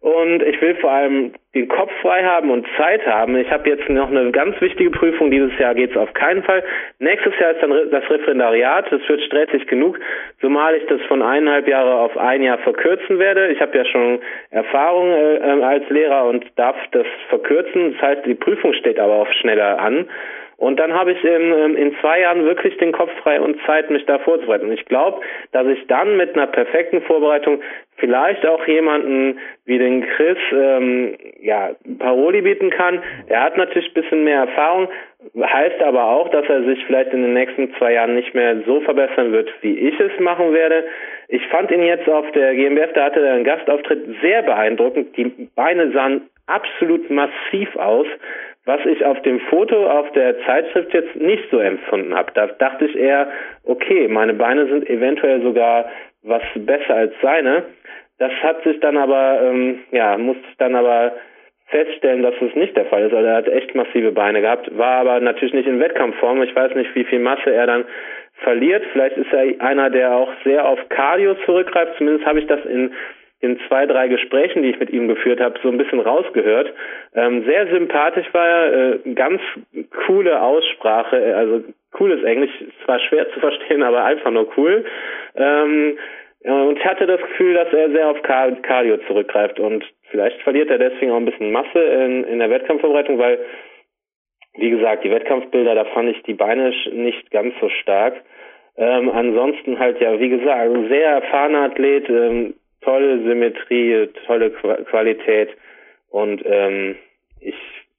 und ich will vor allem den Kopf frei haben und Zeit haben. Ich habe jetzt noch eine ganz wichtige Prüfung. Dieses Jahr geht's auf keinen Fall. Nächstes Jahr ist dann das Referendariat. Das wird stressig genug, zumal ich das von eineinhalb Jahre auf ein Jahr verkürzen werde. Ich habe ja schon Erfahrung äh, ähm, als Lehrer und darf das verkürzen. Das heißt, die Prüfung steht aber auch schneller an. Und dann habe ich in, ähm, in zwei Jahren wirklich den Kopf frei und Zeit, mich da vorzubereiten. Und ich glaube, dass ich dann mit einer perfekten Vorbereitung vielleicht auch jemanden wie den Chris ähm, ja, Paroli bieten kann. Er hat natürlich ein bisschen mehr Erfahrung, heißt aber auch, dass er sich vielleicht in den nächsten zwei Jahren nicht mehr so verbessern wird, wie ich es machen werde. Ich fand ihn jetzt auf der GmbF, da hatte er einen Gastauftritt sehr beeindruckend. Die Beine sahen absolut massiv aus was ich auf dem Foto auf der Zeitschrift jetzt nicht so empfunden habe. Da dachte ich eher, okay, meine Beine sind eventuell sogar was besser als seine. Das hat sich dann aber, ähm, ja, musste ich dann aber feststellen, dass es nicht der Fall ist. Also er hat echt massive Beine gehabt, war aber natürlich nicht in Wettkampfform. Ich weiß nicht, wie viel Masse er dann verliert. Vielleicht ist er einer, der auch sehr auf Cardio zurückgreift. Zumindest habe ich das in in zwei, drei Gesprächen, die ich mit ihm geführt habe, so ein bisschen rausgehört. Ähm, sehr sympathisch war er, äh, ganz coole Aussprache, äh, also cooles Englisch, zwar schwer zu verstehen, aber einfach nur cool. Ähm, ja, und ich hatte das Gefühl, dass er sehr auf Car- Cardio zurückgreift und vielleicht verliert er deswegen auch ein bisschen Masse in, in der Wettkampfvorbereitung, weil, wie gesagt, die Wettkampfbilder, da fand ich die Beine nicht ganz so stark. Ähm, ansonsten halt ja, wie gesagt, sehr erfahrener Athlet, ähm, tolle Symmetrie, tolle Qua- Qualität und ähm, ich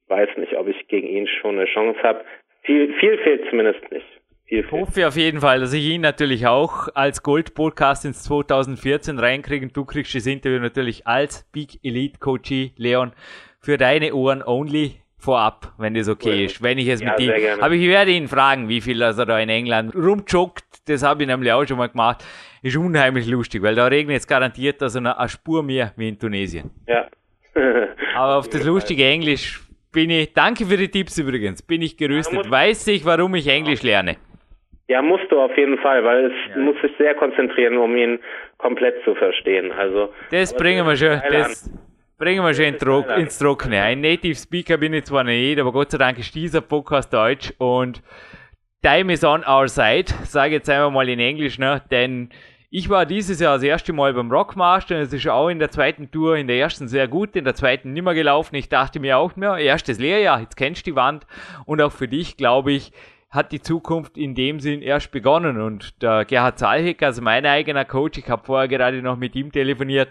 weiß nicht, ob ich gegen ihn schon eine Chance habe. Viel, viel fehlt zumindest nicht. Viel Ich hoffe auf jeden Fall, dass ich ihn natürlich auch als Gold-Podcast ins 2014 reinkriege. Und du kriegst das Interview natürlich als Big Elite Coach Leon für deine Ohren only. Vorab, wenn das okay Cool. ist. Wenn ich es Ja, mit ihm. Aber ich werde ihn fragen, wie viel er da in England rumjoggt. Das habe ich nämlich auch schon mal gemacht. Ist unheimlich lustig, weil da regnet es garantiert also eine, eine Spur mehr wie in Tunesien. Ja. Aber auf das lustige Englisch bin ich, danke für die Tipps übrigens, bin ich gerüstet. muss- Weiß ich, warum ich Englisch lerne. Ja, musst du auf jeden Fall, weil es muss sich sehr konzentrieren, um ihn komplett zu verstehen. Also Das bringen wir schon, das bringen wir geil an. ins Trockene. Ein Native Speaker bin ich zwar nicht, aber Gott sei Dank ist dieser Podcast Deutsch und Time is on our side, sage jetzt einmal mal in Englisch, ne? denn ich war dieses Jahr das erste Mal beim Rockmaster und es ist auch in der zweiten Tour, in der ersten sehr gut, in der zweiten nimmer gelaufen. Ich dachte mir auch mehr, erstes Lehrjahr, jetzt kennst du die Wand und auch für dich, glaube ich, hat die Zukunft in dem Sinn erst begonnen und der Gerhard Zahlheck, also mein eigener Coach, ich habe vorher gerade noch mit ihm telefoniert,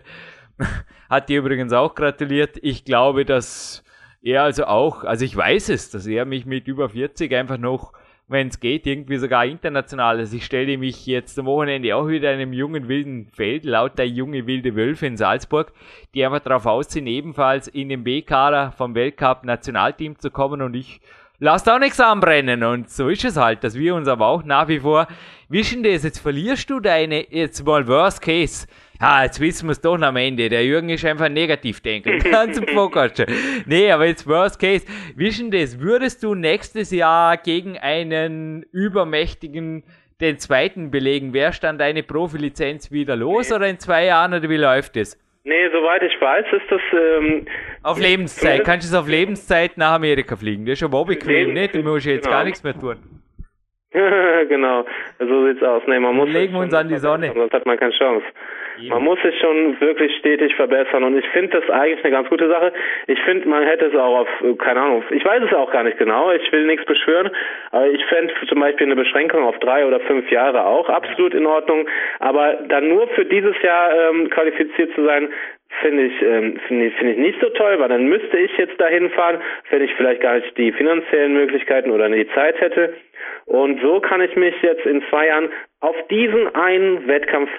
hat dir übrigens auch gratuliert. Ich glaube, dass er also auch, also ich weiß es, dass er mich mit über 40 einfach noch, wenn es geht, irgendwie sogar international, also ich stelle mich jetzt am Wochenende auch wieder in einem jungen wilden Feld, lauter junge wilde Wölfe in Salzburg, die einfach darauf aussehen, ebenfalls in den B-Kader vom Weltcup Nationalteam zu kommen und ich lasst auch nichts anbrennen und so ist es halt, dass wir uns aber auch nach wie vor wischen das, jetzt verlierst du deine, jetzt mal Worst Case, ja, jetzt wissen wir es doch am Ende. Der Jürgen ist einfach negativ denken. Ganz im Podcast. Nee, aber jetzt Worst Case. Wischen das, würdest du nächstes Jahr gegen einen übermächtigen den zweiten belegen? Wer stand deine Profilizenz wieder los oder in zwei Jahren oder wie läuft es? Nee, soweit ich weiß, ist das ähm, Auf Lebenszeit. Kannst du es auf Lebenszeit nach Amerika fliegen? Das ist aber auch bequem, nicht? Du musst jetzt Genau. gar nichts mehr tun. genau, so sieht's aus. Nee, man muss Legen wir uns an die Sonne. Sonst hat man keine Chance. Man muss sich schon wirklich stetig verbessern und ich finde das eigentlich eine ganz gute Sache. Ich finde, man hätte es auch auf, äh, keine Ahnung, ich weiß es auch gar nicht genau, ich will nichts beschwören, aber ich fände zum Beispiel eine Beschränkung auf drei oder fünf Jahre auch absolut in Ordnung, aber dann nur für dieses Jahr ähm, qualifiziert zu sein, finde ich, ähm, finde ich, finde ich nicht so toll, weil dann müsste ich jetzt dahin fahren, wenn ich vielleicht gar nicht die finanziellen Möglichkeiten oder die Zeit hätte. Und so kann ich mich jetzt in zwei Jahren auf diesen einen Wettkampf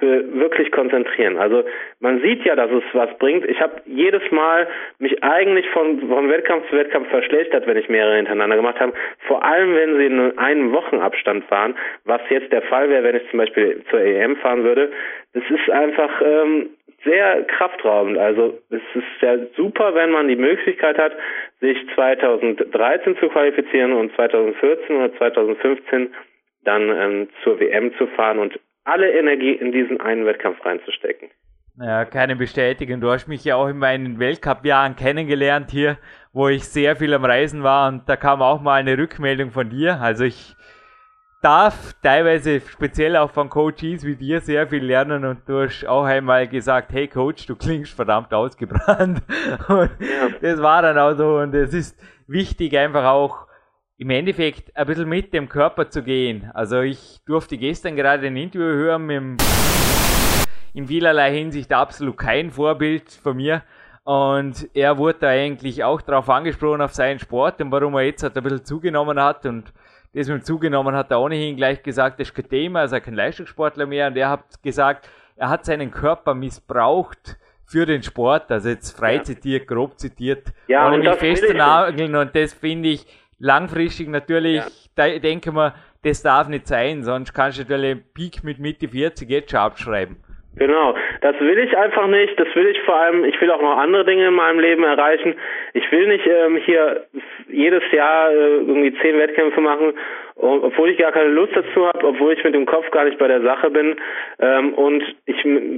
wirklich konzentrieren. Also man sieht ja, dass es was bringt. Ich habe jedes Mal mich eigentlich von, von Wettkampf zu Wettkampf verschlechtert, wenn ich mehrere hintereinander gemacht habe. Vor allem, wenn sie in einem Wochenabstand waren, was jetzt der Fall wäre, wenn ich zum Beispiel zur EM fahren würde. Das ist einfach ähm, sehr kraftraubend. Also es ist ja super, wenn man die Möglichkeit hat, sich 2013 zu qualifizieren und 2014 oder 2015 dann ähm, zur WM zu fahren und alle Energie in diesen einen Wettkampf reinzustecken. Ja, keine Bestätigung. Du hast mich ja auch in meinen Weltcup-Jahren kennengelernt hier, wo ich sehr viel am Reisen war und da kam auch mal eine Rückmeldung von dir. Also ich darf teilweise speziell auch von Coaches wie dir sehr viel lernen und du hast auch einmal gesagt, hey Coach, du klingst verdammt ausgebrannt. Und das war dann auch so und es ist wichtig einfach auch im Endeffekt ein bisschen mit dem Körper zu gehen. Also ich durfte gestern gerade ein Interview hören mit dem in vielerlei Hinsicht absolut kein Vorbild von mir. Und er wurde da eigentlich auch darauf angesprochen, auf seinen Sport und warum er jetzt halt ein bisschen zugenommen hat. Und das mit dem zugenommen hat er ohnehin gleich gesagt, das ist kein Thema, also kein Leistungssportler mehr. Und er hat gesagt, er hat seinen Körper missbraucht für den Sport, also jetzt frei Ja. zitiert, grob zitiert, Ja, ohne mich festzunageln. Und das finde ich langfristig natürlich, Ja. da denke mal, das darf nicht sein, sonst kannst du natürlich einen Peak mit Mitte 40 jetzt schon abschreiben. Genau, das will ich einfach nicht. Das will ich vor allem, ich will auch noch andere Dinge in meinem Leben erreichen. Ich will nicht ähm, hier jedes Jahr äh, irgendwie zehn Wettkämpfe machen, obwohl ich gar keine Lust dazu habe, obwohl ich mit dem Kopf gar nicht bei der Sache bin. Ähm, und ich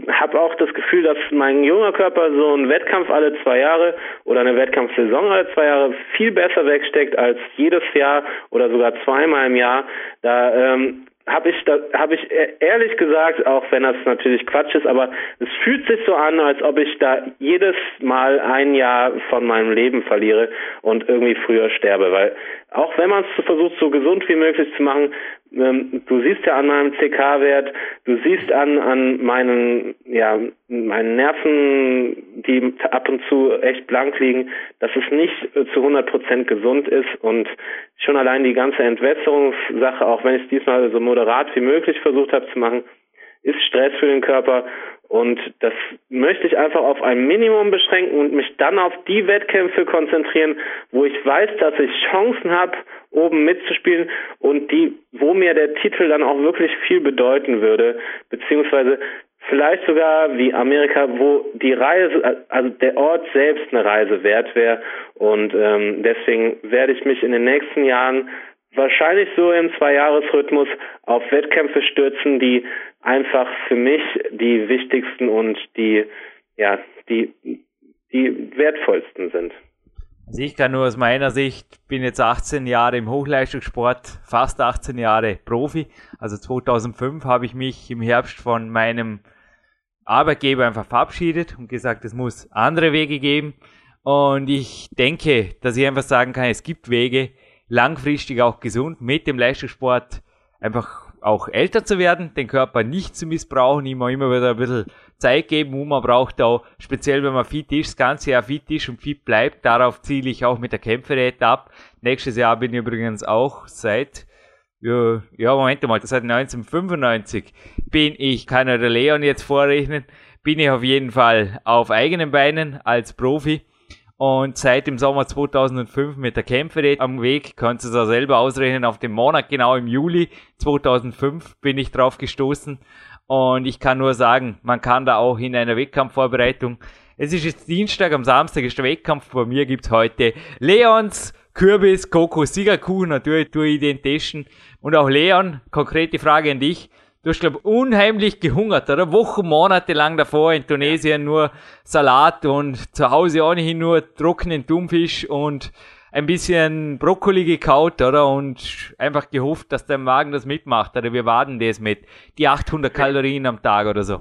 habe auch das Gefühl, dass mein junger Körper so einen Wettkampf alle zwei Jahre oder eine Wettkampfsaison alle zwei Jahre viel besser wegsteckt als jedes Jahr oder sogar zweimal im Jahr. Da ähm, habe ich da habe ich e- ehrlich gesagt, auch wenn das natürlich Quatsch ist, aber es fühlt sich so an, als ob ich da jedes Mal ein Jahr von meinem Leben verliere und irgendwie früher sterbe, weil auch wenn man es versucht so gesund wie möglich zu machen, ähm, du siehst ja an meinem CK-Wert, du siehst an an meinen ja meinen Nerven, die ab und zu echt blank liegen, dass es nicht zu 100 Prozent gesund ist und schon allein die ganze Entwässerungssache, auch wenn ich es diesmal so moderat wie möglich versucht habe zu machen, ist Stress für den Körper Und das möchte ich einfach auf ein Minimum beschränken und mich dann auf die Wettkämpfe konzentrieren, wo ich weiß, dass ich Chancen habe, oben mitzuspielen und die, wo mir der Titel dann auch wirklich viel bedeuten würde, beziehungsweise vielleicht sogar wie Amerika, wo die Reise, also der Ort selbst eine Reise wert wäre. Und ähm, deswegen werde ich mich in den nächsten Jahren wahrscheinlich so im Zwei-Jahres-Rhythmus auf Wettkämpfe stürzen, die einfach für mich die wichtigsten und die, ja, die, die wertvollsten sind. Also ich kann nur aus meiner Sicht, bin jetzt 18 Jahre im Hochleistungssport, fast 18 Jahre Profi. Also 2005 habe ich mich im Herbst von meinem Arbeitgeber einfach verabschiedet und gesagt, es muss andere Wege geben. Und ich denke, dass ich einfach sagen kann, es gibt Wege, langfristig auch gesund mit dem Leistungssport einfach auch älter zu werden, den Körper nicht zu missbrauchen, immer immer wieder ein bisschen Zeit geben, wo man braucht auch, speziell wenn man fit ist, das ganze Jahr fit ist und fit bleibt, darauf ziele ich auch mit der Kämpferät ab. Nächstes Jahr bin ich übrigens auch seit, ja, ja Moment mal, seit 1995 bin ich, kann der Leon jetzt vorrechnen, bin ich auf jeden Fall auf eigenen Beinen als Profi und seit dem Sommer 2005 mit der Kämpferät am Weg, kannst du es auch selber ausrechnen, auf dem Monat genau im Juli 2005 bin ich drauf gestoßen. Und ich kann nur sagen, man kann da auch in einer Wettkampfvorbereitung, es ist jetzt Dienstag, am Samstag ist der Wettkampf, bei mir gibt's heute Leons, Kürbis, Kokos, Siegerkuchen, natürlich tue ich den testen. Und auch Leon, konkrete Frage an dich. Du hast, glaube unheimlich gehungert, oder? Wochen, Monate lang davor in Tunesien nur Salat und zu Hause ohnehin nur trockenen Thunfisch und ein bisschen Brokkoli gekaut, oder? Und einfach gehofft, dass dein Magen das mitmacht, oder? Wir warten das mit. Die 800 Kalorien am Tag oder so.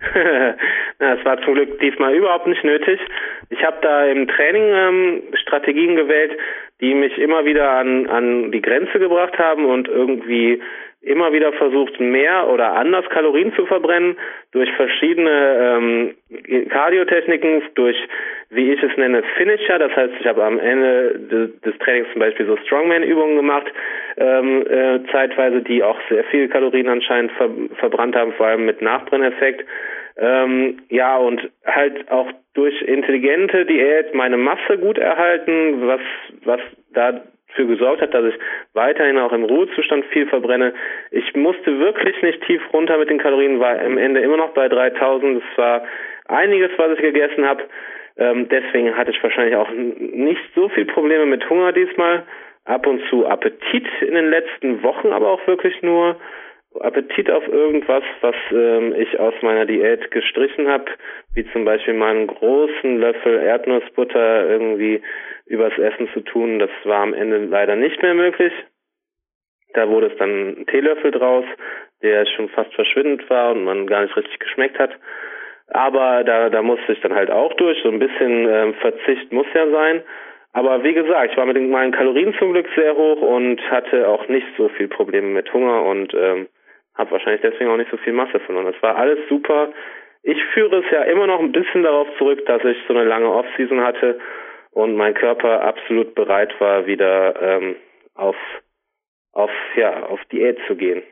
Das war zum Glück diesmal überhaupt nicht nötig. Ich habe da im Training ähm, Strategien gewählt, die mich immer wieder an, an die Grenze gebracht haben und irgendwie immer wieder versucht, mehr oder anders Kalorien zu verbrennen durch verschiedene ähm, Cardiotechniken, durch, wie ich es nenne, Finisher. Das heißt, ich habe am Ende des, des Trainings zum Beispiel so Strongman-Übungen gemacht, ähm, äh, zeitweise, die auch sehr viel Kalorien anscheinend ver verbrannt haben, vor allem mit Nachbrenneffekt. Ähm, ja, und halt auch durch intelligente Diät meine Masse gut erhalten, was, was da dafür gesorgt hat, dass ich weiterhin auch im Ruhezustand viel verbrenne. Ich musste wirklich nicht tief runter mit den Kalorien, war am Ende immer noch bei 3000. Es war einiges, was ich gegessen habe. Ähm, deswegen hatte ich wahrscheinlich auch nicht so viel Probleme mit Hunger diesmal. Ab und zu Appetit in den letzten Wochen, aber auch wirklich nur Appetit auf irgendwas, was ähm, ich aus meiner Diät gestrichen habe, wie zum Beispiel mal einen großen Löffel Erdnussbutter irgendwie übers Essen zu tun. Das war am Ende leider nicht mehr möglich. Da wurde es dann ein Teelöffel draus, der schon fast verschwindend war und man gar nicht richtig geschmeckt hat. Aber da, da musste ich dann halt auch durch. So ein bisschen ähm, Verzicht muss ja sein. Aber wie gesagt, ich war mit meinen Kalorien zum Glück sehr hoch und hatte auch nicht so viel Probleme mit Hunger und ähm, habe wahrscheinlich deswegen auch nicht so viel Masse verloren. Das war alles super. Ich führe es ja immer noch ein bisschen darauf zurück, dass ich so eine lange Off-Season hatte und mein Körper absolut bereit war, wieder ähm, auf, auf, ja, auf Diät zu gehen.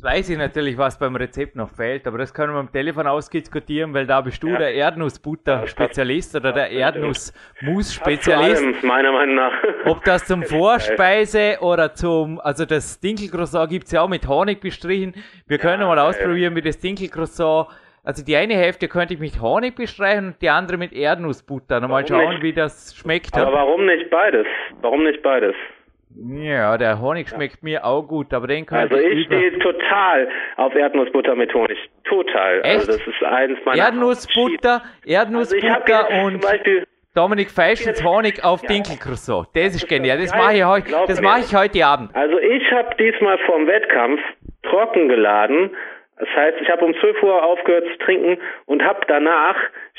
Weiß ich natürlich, was beim Rezept noch fehlt, aber das können wir am Telefon ausdiskutieren, weil da bist du ja. der Erdnussbutter-Spezialist oder der Erdnuss-Mousse-Spezialist. Meiner Meinung nach. Ob das zum Vorspeise oder zum, also das Dinkelcroissant gibt es ja auch mit Honig bestrichen. Wir können ja, mal ausprobieren, wie das Dinkelcroissant also die eine Hälfte könnte ich mit Honig bestreichen und die andere mit Erdnussbutter. Mal schauen, nicht? wie das schmeckt. Aber warum nicht beides? Warum nicht beides? Ja, der Honig schmeckt mir auch gut, aber den kann also ich. Also ich stehe total auf Erdnussbutter mit Honig. Total. Also Echt? Also das ist eins meiner Erdnussbutter, Erdnussbutter also und Dominik Feischens Honig auf ja. Dinkelcroissant. Das ist genial. Das mache ich, heute, das mache ich heute Abend. Also ich habe diesmal vorm Wettkampf trocken geladen das heißt, ich habe um 12 Uhr aufgehört zu trinken und habe danach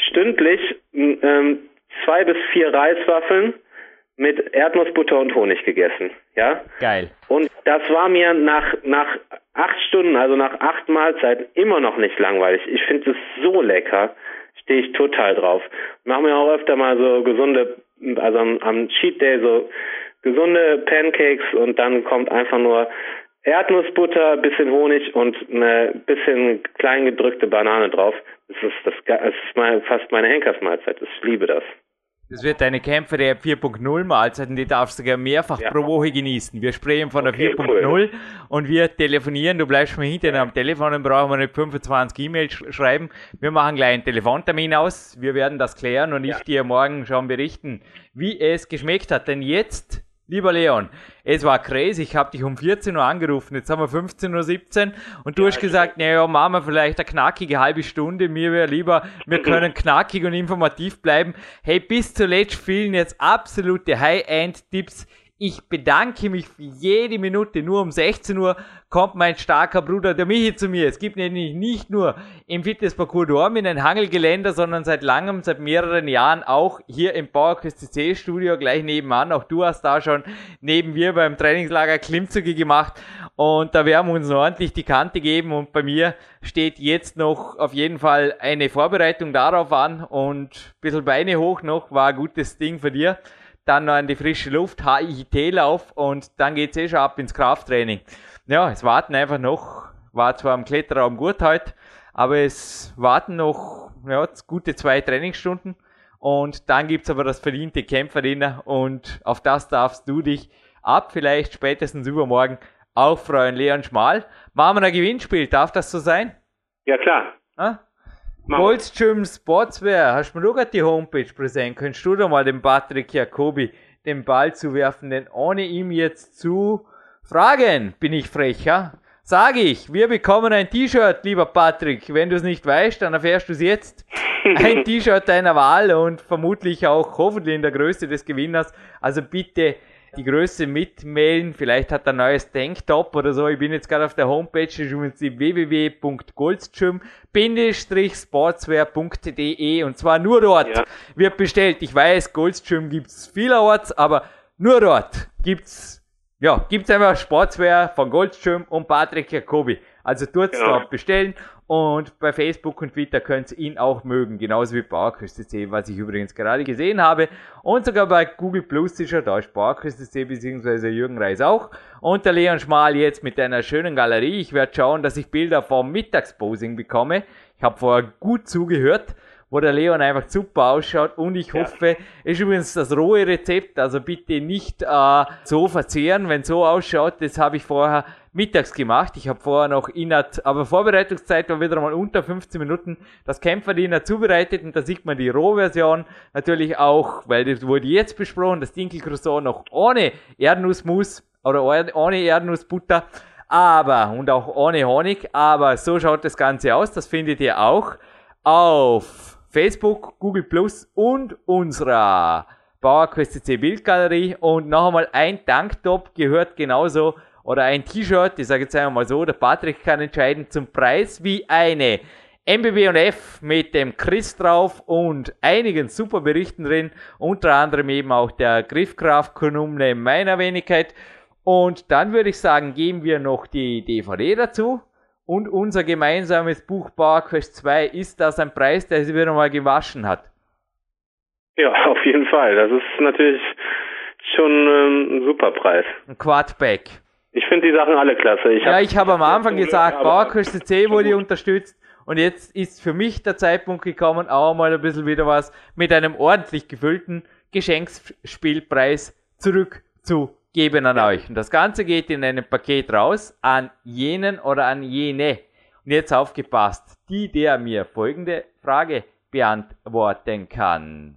stündlich ähm, zwei bis vier Reiswaffeln mit Erdnussbutter und Honig gegessen. Ja? Geil. Und das war mir nach, nach acht Stunden, also nach acht Mahlzeiten, immer noch nicht langweilig. Ich finde es so lecker. Stehe ich total drauf. Machen wir auch öfter mal so gesunde, also am, am Cheat Day so gesunde Pancakes und dann kommt einfach nur Erdnussbutter, bisschen Honig und eine bisschen klein gedrückte Banane drauf. Das ist, das, das ist mein, fast meine Henkersmahlzeit. Ich liebe das. Das wird deine Kämpfer-App 4.0 Mahlzeit und die darfst du sogar mehrfach Ja. pro Woche genießen. Wir sprechen von der Okay, 4.0 und wir telefonieren. Du bleibst mal hinterher am Telefon, dann brauchen wir nicht 25 E-Mails sch schreiben. Wir machen gleich einen Telefontermin aus. Wir werden das klären und Ja. ich dir morgen schon berichten, wie es geschmeckt hat. Denn jetzt, lieber Leon, es war crazy. Ich habe dich um 14 Uhr angerufen. Jetzt haben wir 15.17 Uhr und du hast gesagt, naja, machen wir vielleicht eine knackige halbe Stunde. Mir wäre lieber, wir können knackig und informativ bleiben. Hey, bis zuletzt fehlen jetzt absolute High-End-Tipps. Ich bedanke mich für jede Minute. Nur um 16 Uhr kommt mein starker Bruder, der Michi, zu mir. Es gibt nämlich nicht nur im Fitnessparcours Dormin ein Hangelgeländer, sondern seit langem, seit mehreren Jahren auch hier im Bauerküste C Studio gleich nebenan. Auch du hast da schon neben mir beim Trainingslager Klimmzüge gemacht. Und da werden wir uns ordentlich die Kante geben. Und bei mir steht jetzt noch auf jeden Fall eine Vorbereitung darauf an. Und ein bisschen Beine hoch noch, war ein gutes Ding für dir dann noch an die frische Luft, HIT-Lauf und dann geht's eh schon ab ins Krafttraining. Ja, es warten einfach noch, war zwar am Kletterraum gut heute, aber es warten noch ja, gute zwei Trainingsstunden und dann gibt's aber das verdiente Kämpferdiener und auf das darfst du dich ab vielleicht spätestens übermorgen auch freuen. Leon Schmal, machen wir ein Gewinnspiel, darf das so sein? Ja, klar. Ah? Goldstream Sportswear, hast du mir gerade die Homepage präsent? Könntest du da mal dem Patrick Jacobi den Ball zuwerfen, denn ohne ihm jetzt zu fragen, bin ich frech, ja? Sage ich, wir bekommen ein T-Shirt, lieber Patrick. Wenn du es nicht weißt, dann erfährst du es jetzt. Ein T-Shirt deiner Wahl und vermutlich auch hoffentlich in der Größe des Gewinners. Also bitte die Größe mitmailen. Vielleicht hat er ein neues Tanktop oder so. Ich bin jetzt gerade auf der Homepage, das ist übrigens www.goldstream-sportswear.de und zwar nur dort Ja. wird bestellt. Ich weiß, Goldstream gibt's vielerorts, aber nur dort gibt's ja, gibt's einfach Sportswear von Goldstream und Patrick Jacobi. Also tut's Genau. dort bestellen und bei Facebook und Twitter könnt ihr ihn auch mögen, genauso wie Bauerküste C, was ich übrigens gerade gesehen habe. Und sogar bei Google Plus ist er da, ist Bauerküste C bzw. Jürgen Reis auch. Und der Leon Schmal jetzt mit einer schönen Galerie. Ich werde schauen, dass ich Bilder vom Mittagsposing bekomme. Ich habe vorher gut zugehört wo der Leon einfach super ausschaut und ich Ja. hoffe, ist übrigens das rohe Rezept, also bitte nicht äh, so verzehren, wenn so ausschaut, das habe ich vorher mittags gemacht. Ich habe vorher noch innerhalb, aber Vorbereitungszeit war wieder mal unter 15 Minuten das Kämpferdiener zubereitet und da sieht man die Rohversion natürlich auch, weil das wurde jetzt besprochen, das Dinkelcroissant noch ohne Erdnussmus oder ohne Erdnussbutter, aber und auch ohne Honig, aber so schaut das Ganze aus, das findet ihr auch auf Facebook, Google Plus und unserer Bauerquest C Bildgalerie. Und noch einmal ein Tanktop gehört genauso oder ein T-Shirt, ich sage jetzt einmal mal so, der Patrick kann entscheiden zum Preis wie eine MBB und F mit dem Chris drauf und einigen super Berichten drin, unter anderem eben auch der Griffkraft-Kolumne meiner Wenigkeit. Und dann würde ich sagen, geben wir noch die DVD dazu. Und unser gemeinsames Buch PowerQuest 2 ist das ein Preis, der sich wieder mal gewaschen hat. Ja, auf jeden Fall. Das ist natürlich schon ähm, ein super Preis. Ein Quadback. Ich finde die Sachen alle klasse. Ich Ja, hab- ich habe am Anfang gesagt, PowerQuest C wurde unterstützt. Und jetzt ist für mich der Zeitpunkt gekommen, auch mal ein bisschen wieder was mit einem ordentlich gefüllten Geschenksspielpreis zurückzugeben an euch. Und das Ganze geht in einem Paket raus an jenen oder an jene. Und jetzt aufgepasst, die, der mir folgende Frage beantworten kann.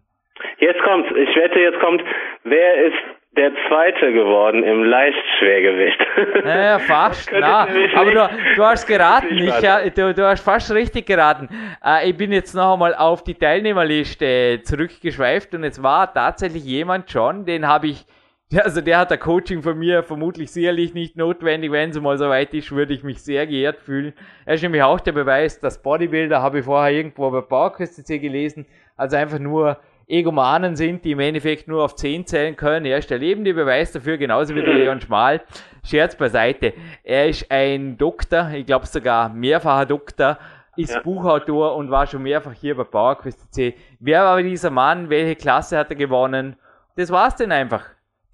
Jetzt kommt's. Ich wette, jetzt kommt, wer ist der Zweite geworden im Leichtschwergewicht? Naja, fast, na, aber du, du hast geraten, ich, du, du hast fast richtig geraten. Äh, ich bin jetzt noch einmal auf die Teilnehmerliste zurückgeschweift und es war tatsächlich jemand schon, den habe ich, also der hat ein Coaching von mir vermutlich sicherlich nicht notwendig, wenn es mal so weit ist, würde ich mich sehr geehrt fühlen. Er ist nämlich auch der Beweis, dass Bodybuilder, habe ich vorher irgendwo bei CC gelesen, also einfach nur Egomanen sind, die im Endeffekt nur auf 10 zählen können. Er ist der lebende Beweis dafür, genauso wie der Leon Schmal. Scherz beiseite. Er ist ein Doktor, ich glaube sogar mehrfacher Doktor, ist Ja. Buchautor und war schon mehrfach hier bei PowerQuest C. Wer war dieser Mann? Welche Klasse hat er gewonnen? Das war's denn einfach.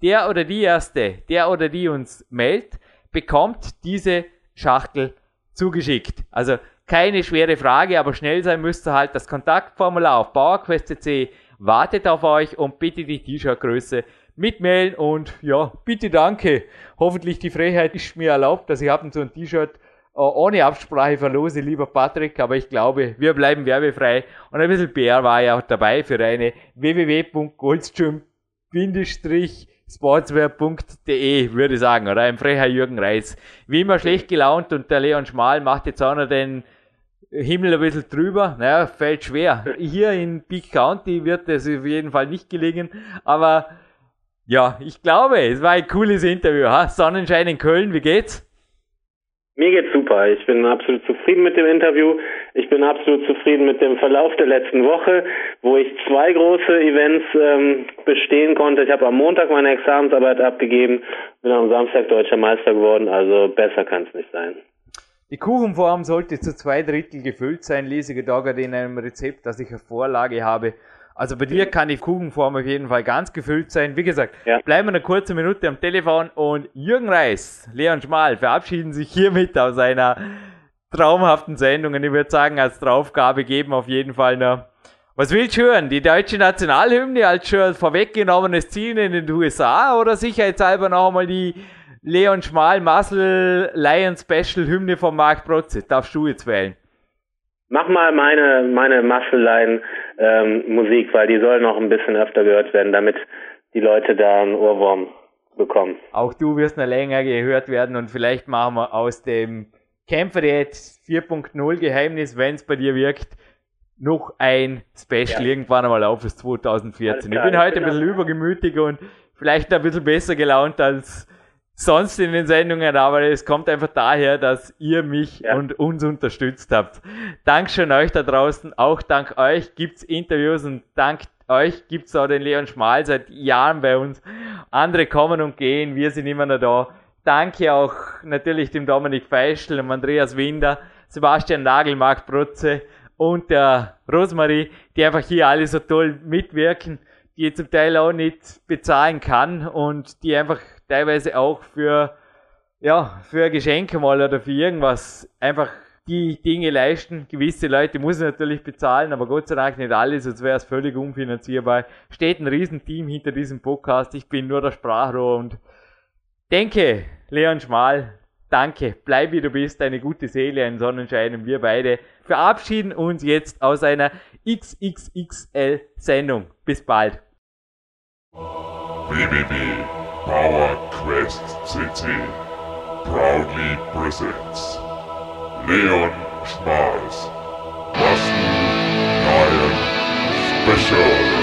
Der oder die Erste, der oder die uns meldet, bekommt diese Schachtel zugeschickt. Also keine schwere Frage, aber schnell sein müsst ihr halt. Das Kontaktformular auf PowerQuest.cc wartet auf euch und bitte die T-Shirt-Größe mitmailen und ja, bitte danke. Hoffentlich die Freiheit ist mir erlaubt, dass ich ab und zu ein T-Shirt äh, ohne Absprache verlose, lieber Patrick, aber ich glaube, wir bleiben werbefrei und ein bisschen PR war ja auch dabei für eine www.goldstream-sportswear.de, würde ich sagen, oder ein frecher Jürgen Reis. Wie immer schlecht gelaunt und der Leon Schmal macht jetzt auch noch den Himmel ein bisschen drüber. Naja, fällt schwer. Hier in Peak County wird es auf jeden Fall nicht gelingen, aber ja, ich glaube, es war ein cooles Interview. Ha? Sonnenschein in Köln, wie geht's? Mir geht's super. Ich bin absolut zufrieden mit dem Interview. Ich bin absolut zufrieden mit dem Verlauf der letzten Woche, wo ich zwei große Events ähm, bestehen konnte. Ich habe am Montag meine Examensarbeit abgegeben, bin am Samstag deutscher Meister geworden. Also besser kann es nicht sein. Die Kuchenform sollte zu zwei Drittel gefüllt sein, lese gerade in einem Rezept, das ich eine Vorlage habe. Also bei dir kann die Kuchenform auf jeden Fall ganz gefüllt sein. Wie gesagt, ja. bleiben wir eine kurze Minute am Telefon und Jürgen Reis, Leon Schmal verabschieden sich hiermit aus einer traumhaften Sendung. Und ich würde sagen, als Draufgabe geben auf jeden Fall noch. Was willst du hören? Die deutsche Nationalhymne als schon vorweggenommenes Ziel in den USA oder sicherheitshalber noch einmal die Leon Schmal Muscle Lion Special Hymne von Mark Protze? Darfst du jetzt wählen? Mach mal meine, meine Muscle-Line ähm, Musik, weil die soll noch ein bisschen öfter gehört werden, damit die Leute da einen Ohrwurm bekommen. Auch du wirst noch länger gehört werden und vielleicht machen wir aus dem Kämpfer jetzt 4.0 Geheimnis, wenn es bei dir wirkt, noch ein Special ja. irgendwann einmal auf bis 2014. ich bin heute ein bisschen übergemütig und vielleicht ein bisschen besser gelaunt als sonst in den Sendungen, aber es kommt einfach daher, dass ihr mich ja. und uns unterstützt habt. Dankeschön euch da draußen. Auch dank euch gibt's Interviews und dank euch gibt's auch den Leon Schmal seit Jahren bei uns. Andere kommen und gehen, wir sind immer noch da. Danke auch natürlich dem Dominik Feischl, dem Andreas Winder, Sebastian Nagel, Marc Brutze und der Rosmarie, die einfach hier alle so toll mitwirken, die ich zum Teil auch nicht bezahlen kann und die einfach teilweise auch für, ja, für Geschenke mal oder für irgendwas einfach die Dinge leisten. Gewisse Leute ich natürlich bezahlen, aber Gott sei Dank nicht alles, sonst wäre es völlig unfinanzierbar. Steht ein Riesenteam hinter diesem Podcast. Ich bin nur der Sprachrohr und denke, Leon Schmal, danke, bleib wie du bist, eine gute Seele, ein Sonnenschein und wir beide verabschieden uns jetzt aus einer XXXL Sendung. Bis bald. www. Power Quest CC proudly presents Leon Schmals Muscle Lion Special.